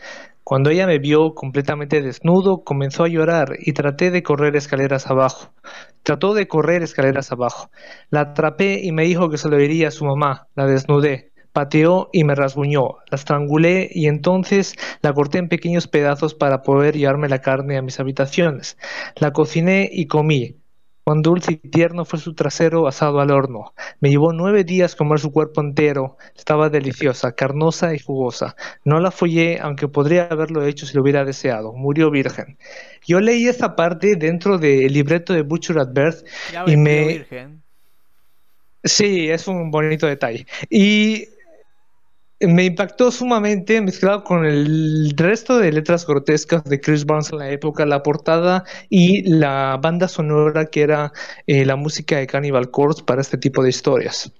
Cuando ella me vio completamente desnudo, comenzó a llorar y traté de correr escaleras abajo. Trató de correr escaleras abajo. La atrapé y me dijo que se lo diría a su mamá. La desnudé pateó y me rasguñó. La estrangulé y entonces la corté en pequeños pedazos para poder llevarme la carne a mis habitaciones. La cociné y comí. Cuán dulce y tierno fue su trasero asado al horno. Me llevó nueve días comer su cuerpo entero. Estaba deliciosa, carnosa y jugosa. No la follé, aunque podría haberlo hecho si lo hubiera deseado. Murió virgen. Yo leí esta parte dentro del libreto de Butcher at Birth y me... Virgen. Sí, es un bonito detalle. Y me impactó sumamente mezclado con el resto de letras grotescas de Chris Barnes en la época, la portada y la banda sonora que era eh, la música de Cannibal Corpse para este tipo de historias.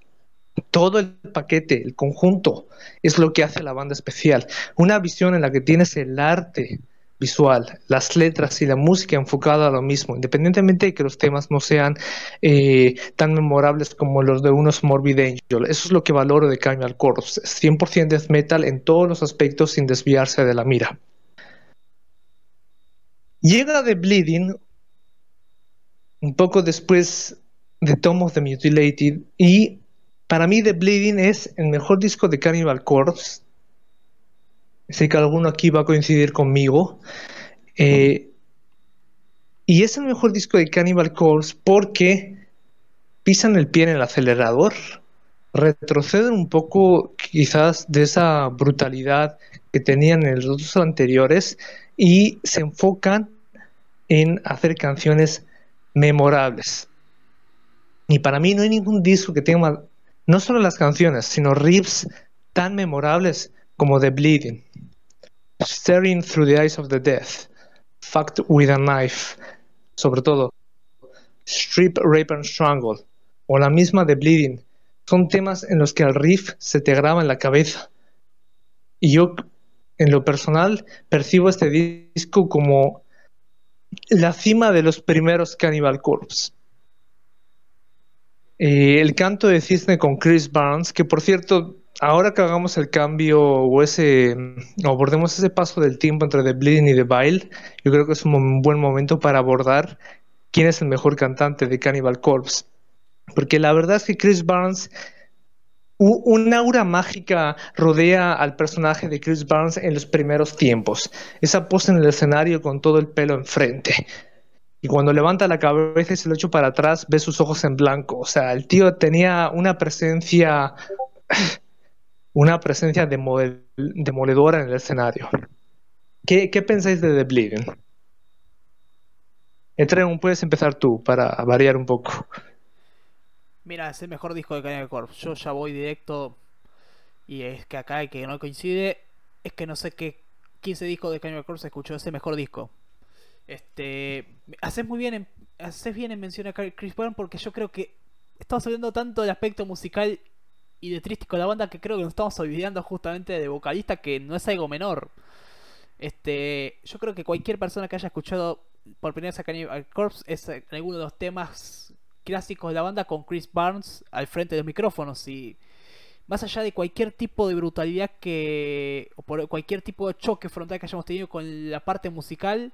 Todo el paquete, el conjunto, es lo que hace la banda especial. Una visión en la que tienes el arte visual, las letras y la música enfocada a lo mismo, independientemente de que los temas no sean eh, tan memorables como los de unos Morbid Angel. Eso es lo que valoro de Cannibal Corpse, 100% death metal en todos los aspectos sin desviarse de la mira. Llega The Bleeding un poco después de Tom of the Mutilated y para mí The Bleeding es el mejor disco de Cannibal Corpse. Sé que alguno aquí va a coincidir conmigo. Eh, y es el mejor disco de Cannibal Corpse porque pisan el pie en el acelerador, retroceden un poco quizás de esa brutalidad que tenían en los dos anteriores y se enfocan en hacer canciones memorables. Y para mí no hay ningún disco que tenga no solo las canciones, sino riffs tan memorables como The Bleeding, Staring Through the Eyes of the Death, Fucked with a Knife, sobre todo Strip, Rape and Strangle, o la misma The Bleeding. Son temas en los que el riff se te graba en la cabeza. Y yo en lo personal, percibo este disco como la cima de los primeros Cannibal Corpse. Eh, el canto de cisne con Chris Barnes, que por cierto, ahora que hagamos el cambio o ese, o abordemos ese paso del tiempo entre The Bleeding y The Vile, yo creo que es un buen momento para abordar quién es el mejor cantante de Cannibal Corpse. Porque la verdad es que Chris Barnes un aura mágica rodea al personaje de Chris Barnes en los primeros tiempos. Esa pose en el escenario con todo el pelo enfrente. Y cuando levanta la cabeza y se lo echa para atrás, ve sus ojos en blanco. O sea, el tío tenía una presencia, una presencia demoledora en el escenario. ¿Qué, pensáis de The Bleeding? Etreon, puedes empezar tú para variar un poco. Mira, es el mejor disco de Cannibal Corpse. Yo ya voy directo. Y es que acá el que no coincide. Es que no sé qué 15 discos de Cannibal Corpse escuchó ese mejor disco. Este. Haces muy bien en, haces bien en mencionar a Chris Brown porque yo creo que estamos hablando tanto del aspecto musical y de trístico la banda que creo que nos estamos olvidando justamente de vocalista que no es algo menor. Este, yo creo que cualquier persona que haya escuchado por primera vez a Cannibal Corpse es en alguno de los temas clásicos de la banda con Chris Barnes al frente de los micrófonos y más allá de cualquier tipo de brutalidad que o por cualquier tipo de choque frontal que hayamos tenido con la parte musical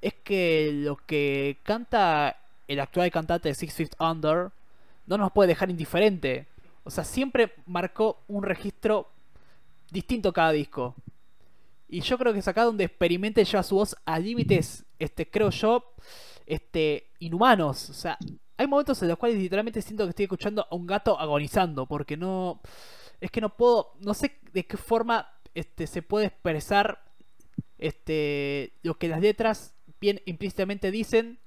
es que lo que canta el actual cantante de Six Feet Under no nos puede dejar indiferente o sea siempre marcó un registro distinto cada disco y yo creo que es acá donde experimente lleva su voz a límites este creo yo este inhumanos o sea hay momentos en los cuales literalmente siento que estoy escuchando a un gato agonizando, porque no. Es que no puedo. No sé de qué forma este, se puede expresar este, lo que las letras bien implícitamente dicen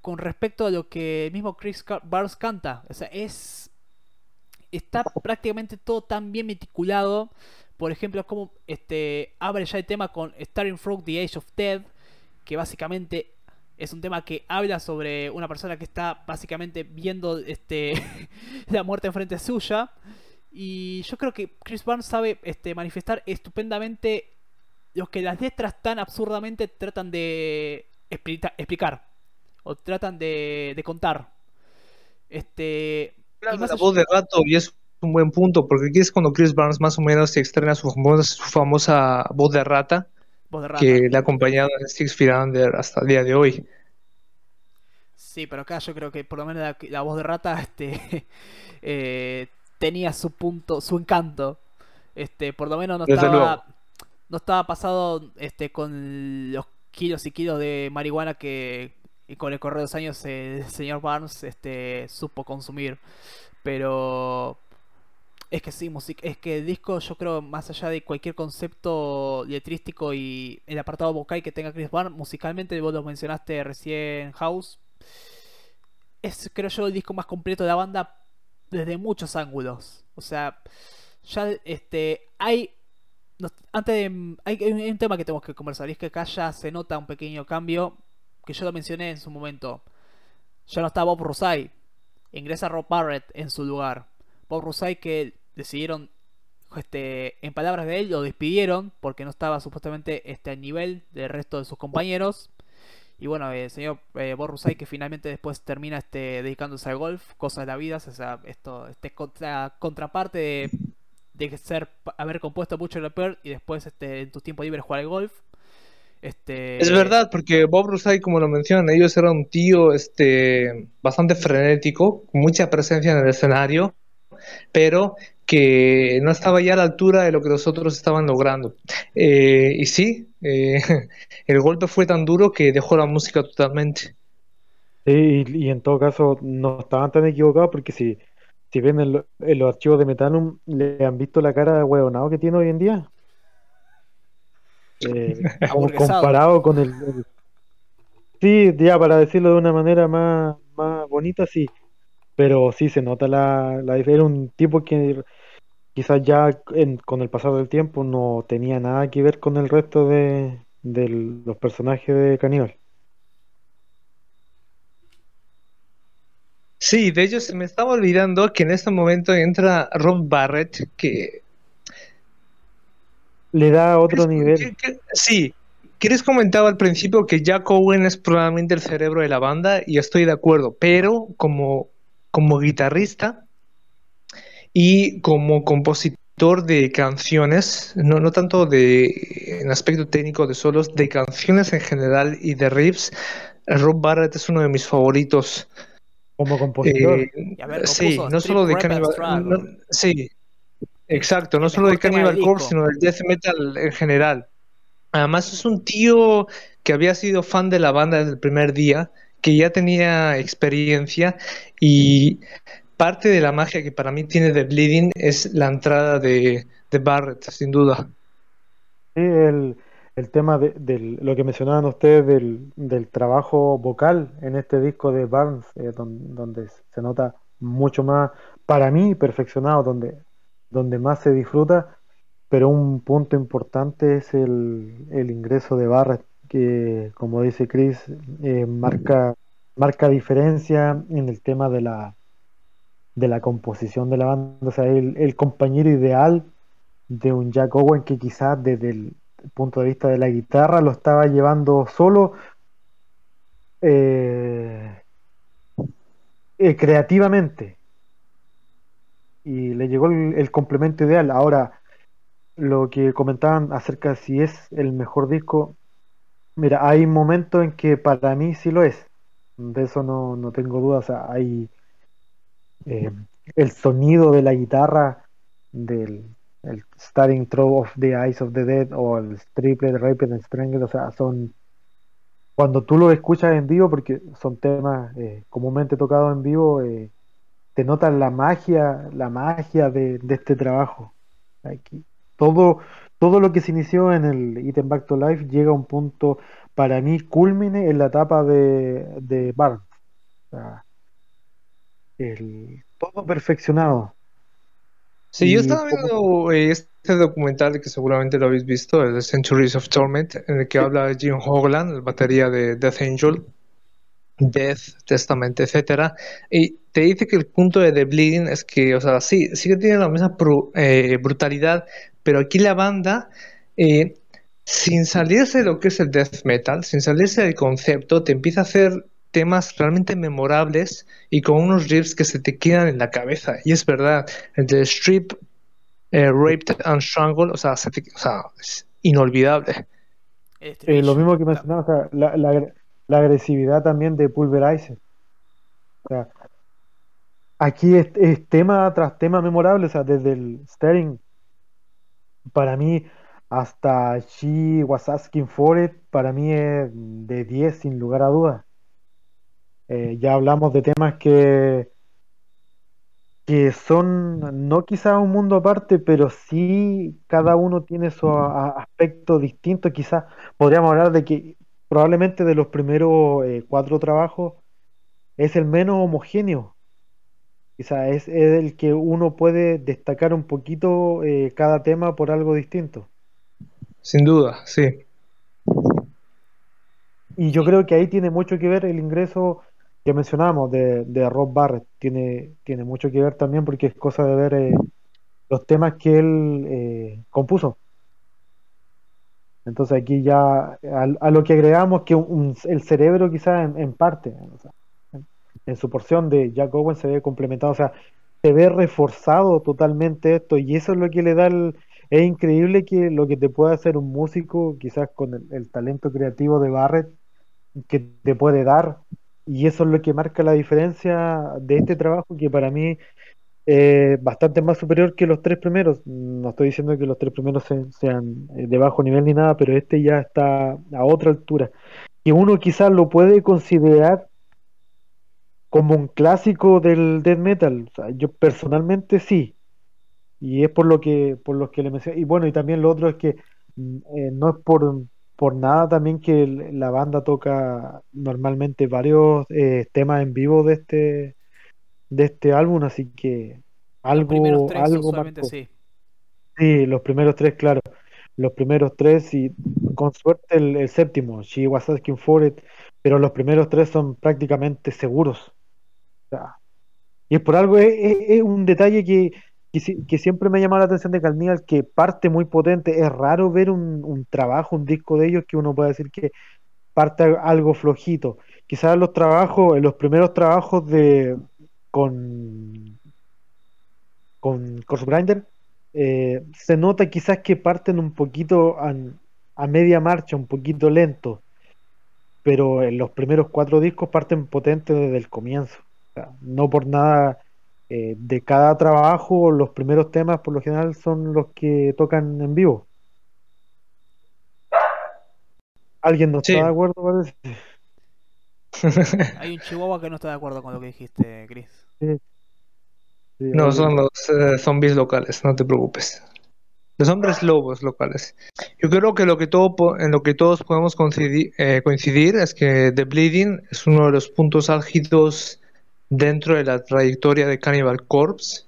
con respecto a lo que el mismo Chris Barnes canta. O sea, es. Está prácticamente todo tan bien meticulado. Por ejemplo, como este, abre ya el tema con Starting Frog, The Age of Dead, que básicamente es un tema que habla sobre una persona que está básicamente viendo este, la muerte enfrente suya. Y yo creo que Chris Barnes sabe este, manifestar estupendamente lo que las letras tan absurdamente tratan de explicar. O tratan de, contar. Este. La voz de gato y es un buen punto, porque aquí es cuando Chris Barnes más o menos se estrena su famosa voz de rata que le ha acompañado en Six Feet Under hasta el día de hoy. Sí, pero acá yo creo que por lo menos la, voz de rata este, eh, tenía su punto, su encanto. Este, por lo menos no estaba, no estaba pasado este, con los kilos y kilos de marihuana que con el correr de los años el señor Barnes este, supo consumir. Pero es que sí, es que el disco yo creo más allá de cualquier concepto letrístico y el apartado vocal que tenga Chris Barnes, musicalmente vos lo mencionaste recién House, es creo yo el disco más completo de la banda desde muchos ángulos. O sea, ya este hay antes de hay, un tema que tenemos que conversar y es que acá ya se nota un pequeño cambio que yo lo mencioné en su momento. Ya no está Bob Rosai, ingresa Rob Barrett en su lugar. Bob Rosai que decidieron, este, en palabras de él, lo despidieron porque no estaba supuestamente este, al nivel del resto de sus compañeros. Y bueno, el señor eh, Borrusay que finalmente después termina este, dedicándose al golf, cosas de la vida, o sea, esto, este contra, contraparte de, de, ser, haber compuesto mucho peor y después este, en tus tiempos libres jugar al golf. Este, Es verdad, porque Bob Rusay, como lo mencionan, ellos era un tío este, bastante frenético, con mucha presencia en el escenario, pero que no estaba ya a la altura de lo que los otros estaban logrando. Eh, y sí, eh, el golpe fue tan duro que dejó la música totalmente. Sí, y, y en todo caso no estaban tan equivocados porque si, si ven en, lo- en los archivos de Metanum, le han visto la cara de huevonao que tiene hoy en día. Eh, como comparado con el, el- Sí, ya para decirlo de una manera más, más bonita, sí. Pero sí se nota la, la Era un tipo que quizás ya en- con el pasar del tiempo no tenía nada que ver con el resto de, de los personajes de Caníbal. Sí, de hecho se me estaba olvidando que en este momento entra Rob Barrett, que... Le da otro ¿Quieres- nivel. Sí, Chris comentaba al principio que Jack Owen es probablemente el cerebro de la banda y estoy de acuerdo, pero como, como guitarrista y como compositor de canciones, no, no tanto de en aspecto técnico de solos, de canciones en general y de riffs, Rob Barrett es uno de mis favoritos. Como compositor. Eh, Y a ver, sí, no solo de Cannibal, no- sí, exacto, no solo de Cannibal Corpse, sino del death metal en general. Además es un tío que había sido fan de la banda desde el primer día, que ya tenía experiencia y parte de la magia que para mí tiene The Bleeding es la entrada de, de Barrett, sin duda. Sí, el, el tema de, del- lo que mencionaban ustedes del, del trabajo vocal en este disco de Barnes, eh, don- donde se nota mucho más, para mí, perfeccionado, donde, donde más se disfruta, pero un punto importante es el, el ingreso de Barrett, que como dice Chris, eh, marca, marca diferencia en el tema de la, de la composición de la banda, o sea, el, el compañero ideal de un Jack Owen que quizás desde el punto de vista de la guitarra lo estaba llevando solo eh, eh, creativamente y le llegó el, complemento ideal. Ahora, lo que comentaban acerca de si es el mejor disco, mira, hay momentos en que para mí sí lo es, de eso no, no tengo dudas, hay eh, el sonido de la guitarra del el Starting Throw of the Eyes of the Dead o el Triplet Rapid and Strangled, o sea, son cuando tú lo escuchas en vivo, porque son temas eh, comúnmente tocados en vivo, eh, te notas la magia, la magia de, de este trabajo. Aquí, todo, todo lo que se inició en el Item Back to Life llega a un punto, para mí, culmine en la etapa de, de Barnes. O sea, el, todo perfeccionado. Sí, yo Y estaba como- viendo eh, este documental que seguramente lo habéis visto, el Centuries of Torment, en el que habla Jim Hoglan, el batería de Death Angel, Death, Testament, etcétera, y te dice que el punto de The Bleeding es que, o sea, sí, sí que tiene la misma eh, brutalidad, pero aquí la banda, eh, sin salirse de lo que es el death metal, sin salirse del concepto, te empieza a hacer temas realmente memorables y con unos riffs que se te quedan en la cabeza. Y es verdad, el de Strip, eh, Raped and Strangled, o sea, se te- o sea, es inolvidable. Eh, estribillo. lo mismo que mencionaba, o sea, la, la agresividad también de Pulverizer. O sea, aquí es, tema tras tema memorable, o sea, desde el Staring, para mí, hasta She Was Asking For It, para mí es de 10 sin lugar a dudas. Eh, ya hablamos de temas que, que son no quizás un mundo aparte, pero sí cada uno tiene su aspecto distinto. Quizás podríamos hablar de que probablemente de los primeros eh, cuatro trabajos es el menos homogéneo. Quizás es, es el que uno puede destacar un poquito eh, cada tema por algo distinto. Sin duda, sí. Y yo creo que ahí tiene mucho que ver el ingreso que mencionábamos de, de Rob Barrett. Tiene, tiene mucho que ver también porque es cosa de ver eh, los temas que él eh, compuso. Entonces aquí ya a, a lo que agregamos que un- el cerebro quizás en, en parte, en su porción de Jack Owen se ve complementado, o sea, se ve reforzado totalmente esto y eso es lo que le da el, es increíble que lo que te puede hacer un músico, quizás con el, el talento creativo de Barrett, que te puede dar, y eso es lo que marca la diferencia de este trabajo, que para mí es bastante más superior que los tres primeros. No estoy diciendo que los tres primeros se- sean eh, de bajo nivel ni nada, pero este ya está a otra altura. Y uno quizás lo puede considerar como un clásico del death metal. O sea, yo personalmente sí. Y es por lo que, por lo que le mencioné. Y bueno, y también lo otro es que mm, eh, no es por, por nada también que la banda toca normalmente varios eh, temas en vivo de este, de este álbum, así que algo, tres algo marcó. sí. Sí, los primeros tres, claro. Los primeros tres y con suerte el, el séptimo, She Was Asking For It, pero los primeros tres son prácticamente seguros. O sea, y es por algo, es, es- es un detalle que, que, si- que siempre me ha llamado la atención de Carnival, que parte muy potente. Es raro ver un, un trabajo, un disco de ellos que uno pueda decir que parte algo flojito. Quizás los trabajos, los primeros trabajos de con, con Corpse Grinder, eh, se nota quizás que parten un poquito a, a media marcha, un poquito lento, pero en los primeros cuatro discos parten potentes desde el comienzo. O sea, no por nada, eh, de cada trabajo, los primeros temas por lo general son los que tocan en vivo. ¿Alguien no Sí. está de acuerdo? Parece? Hay un chihuahua que no está de acuerdo con lo que dijiste, Chris. Sí, No, son los eh, zombies locales, no te preocupes. Los hombres lobos locales. Yo creo que lo que todo en lo que todos podemos coincidir, eh, coincidir es que The Bleeding es uno de los puntos álgidos dentro de la trayectoria de Cannibal Corpse.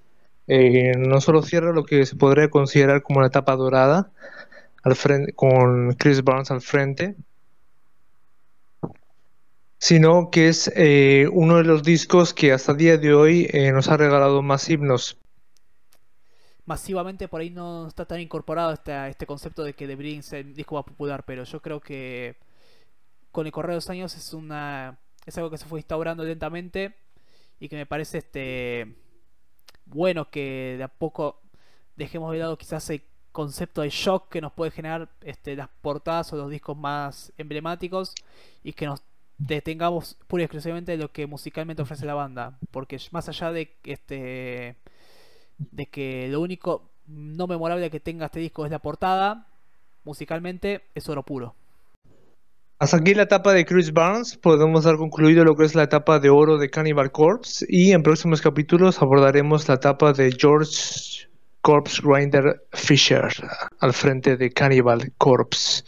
Eh, no solo cierra lo que se podría considerar como una etapa dorada al frente, con Chris Barnes al frente, sino que es eh, uno de los discos que hasta el día de hoy eh, nos ha regalado más himnos. Masivamente por ahí no está tan incorporado este, este concepto de que The Bleeding es el disco más popular, pero yo creo que con el correr de los años es una es algo que se fue instaurando lentamente y que me parece este bueno que de a poco dejemos de lado quizás el concepto de shock que nos puede generar este, las portadas o los discos más emblemáticos y que nos detengamos pura y exclusivamente lo que musicalmente ofrece la banda porque más allá de este de que lo único no memorable que tenga este disco es la portada musicalmente es oro puro Hasta aquí la etapa de Chris Barnes, podemos dar concluido lo que es la etapa de oro de Cannibal Corpse y en próximos capítulos abordaremos la etapa de George Corpse Grinder Fisher al frente de Cannibal Corpse.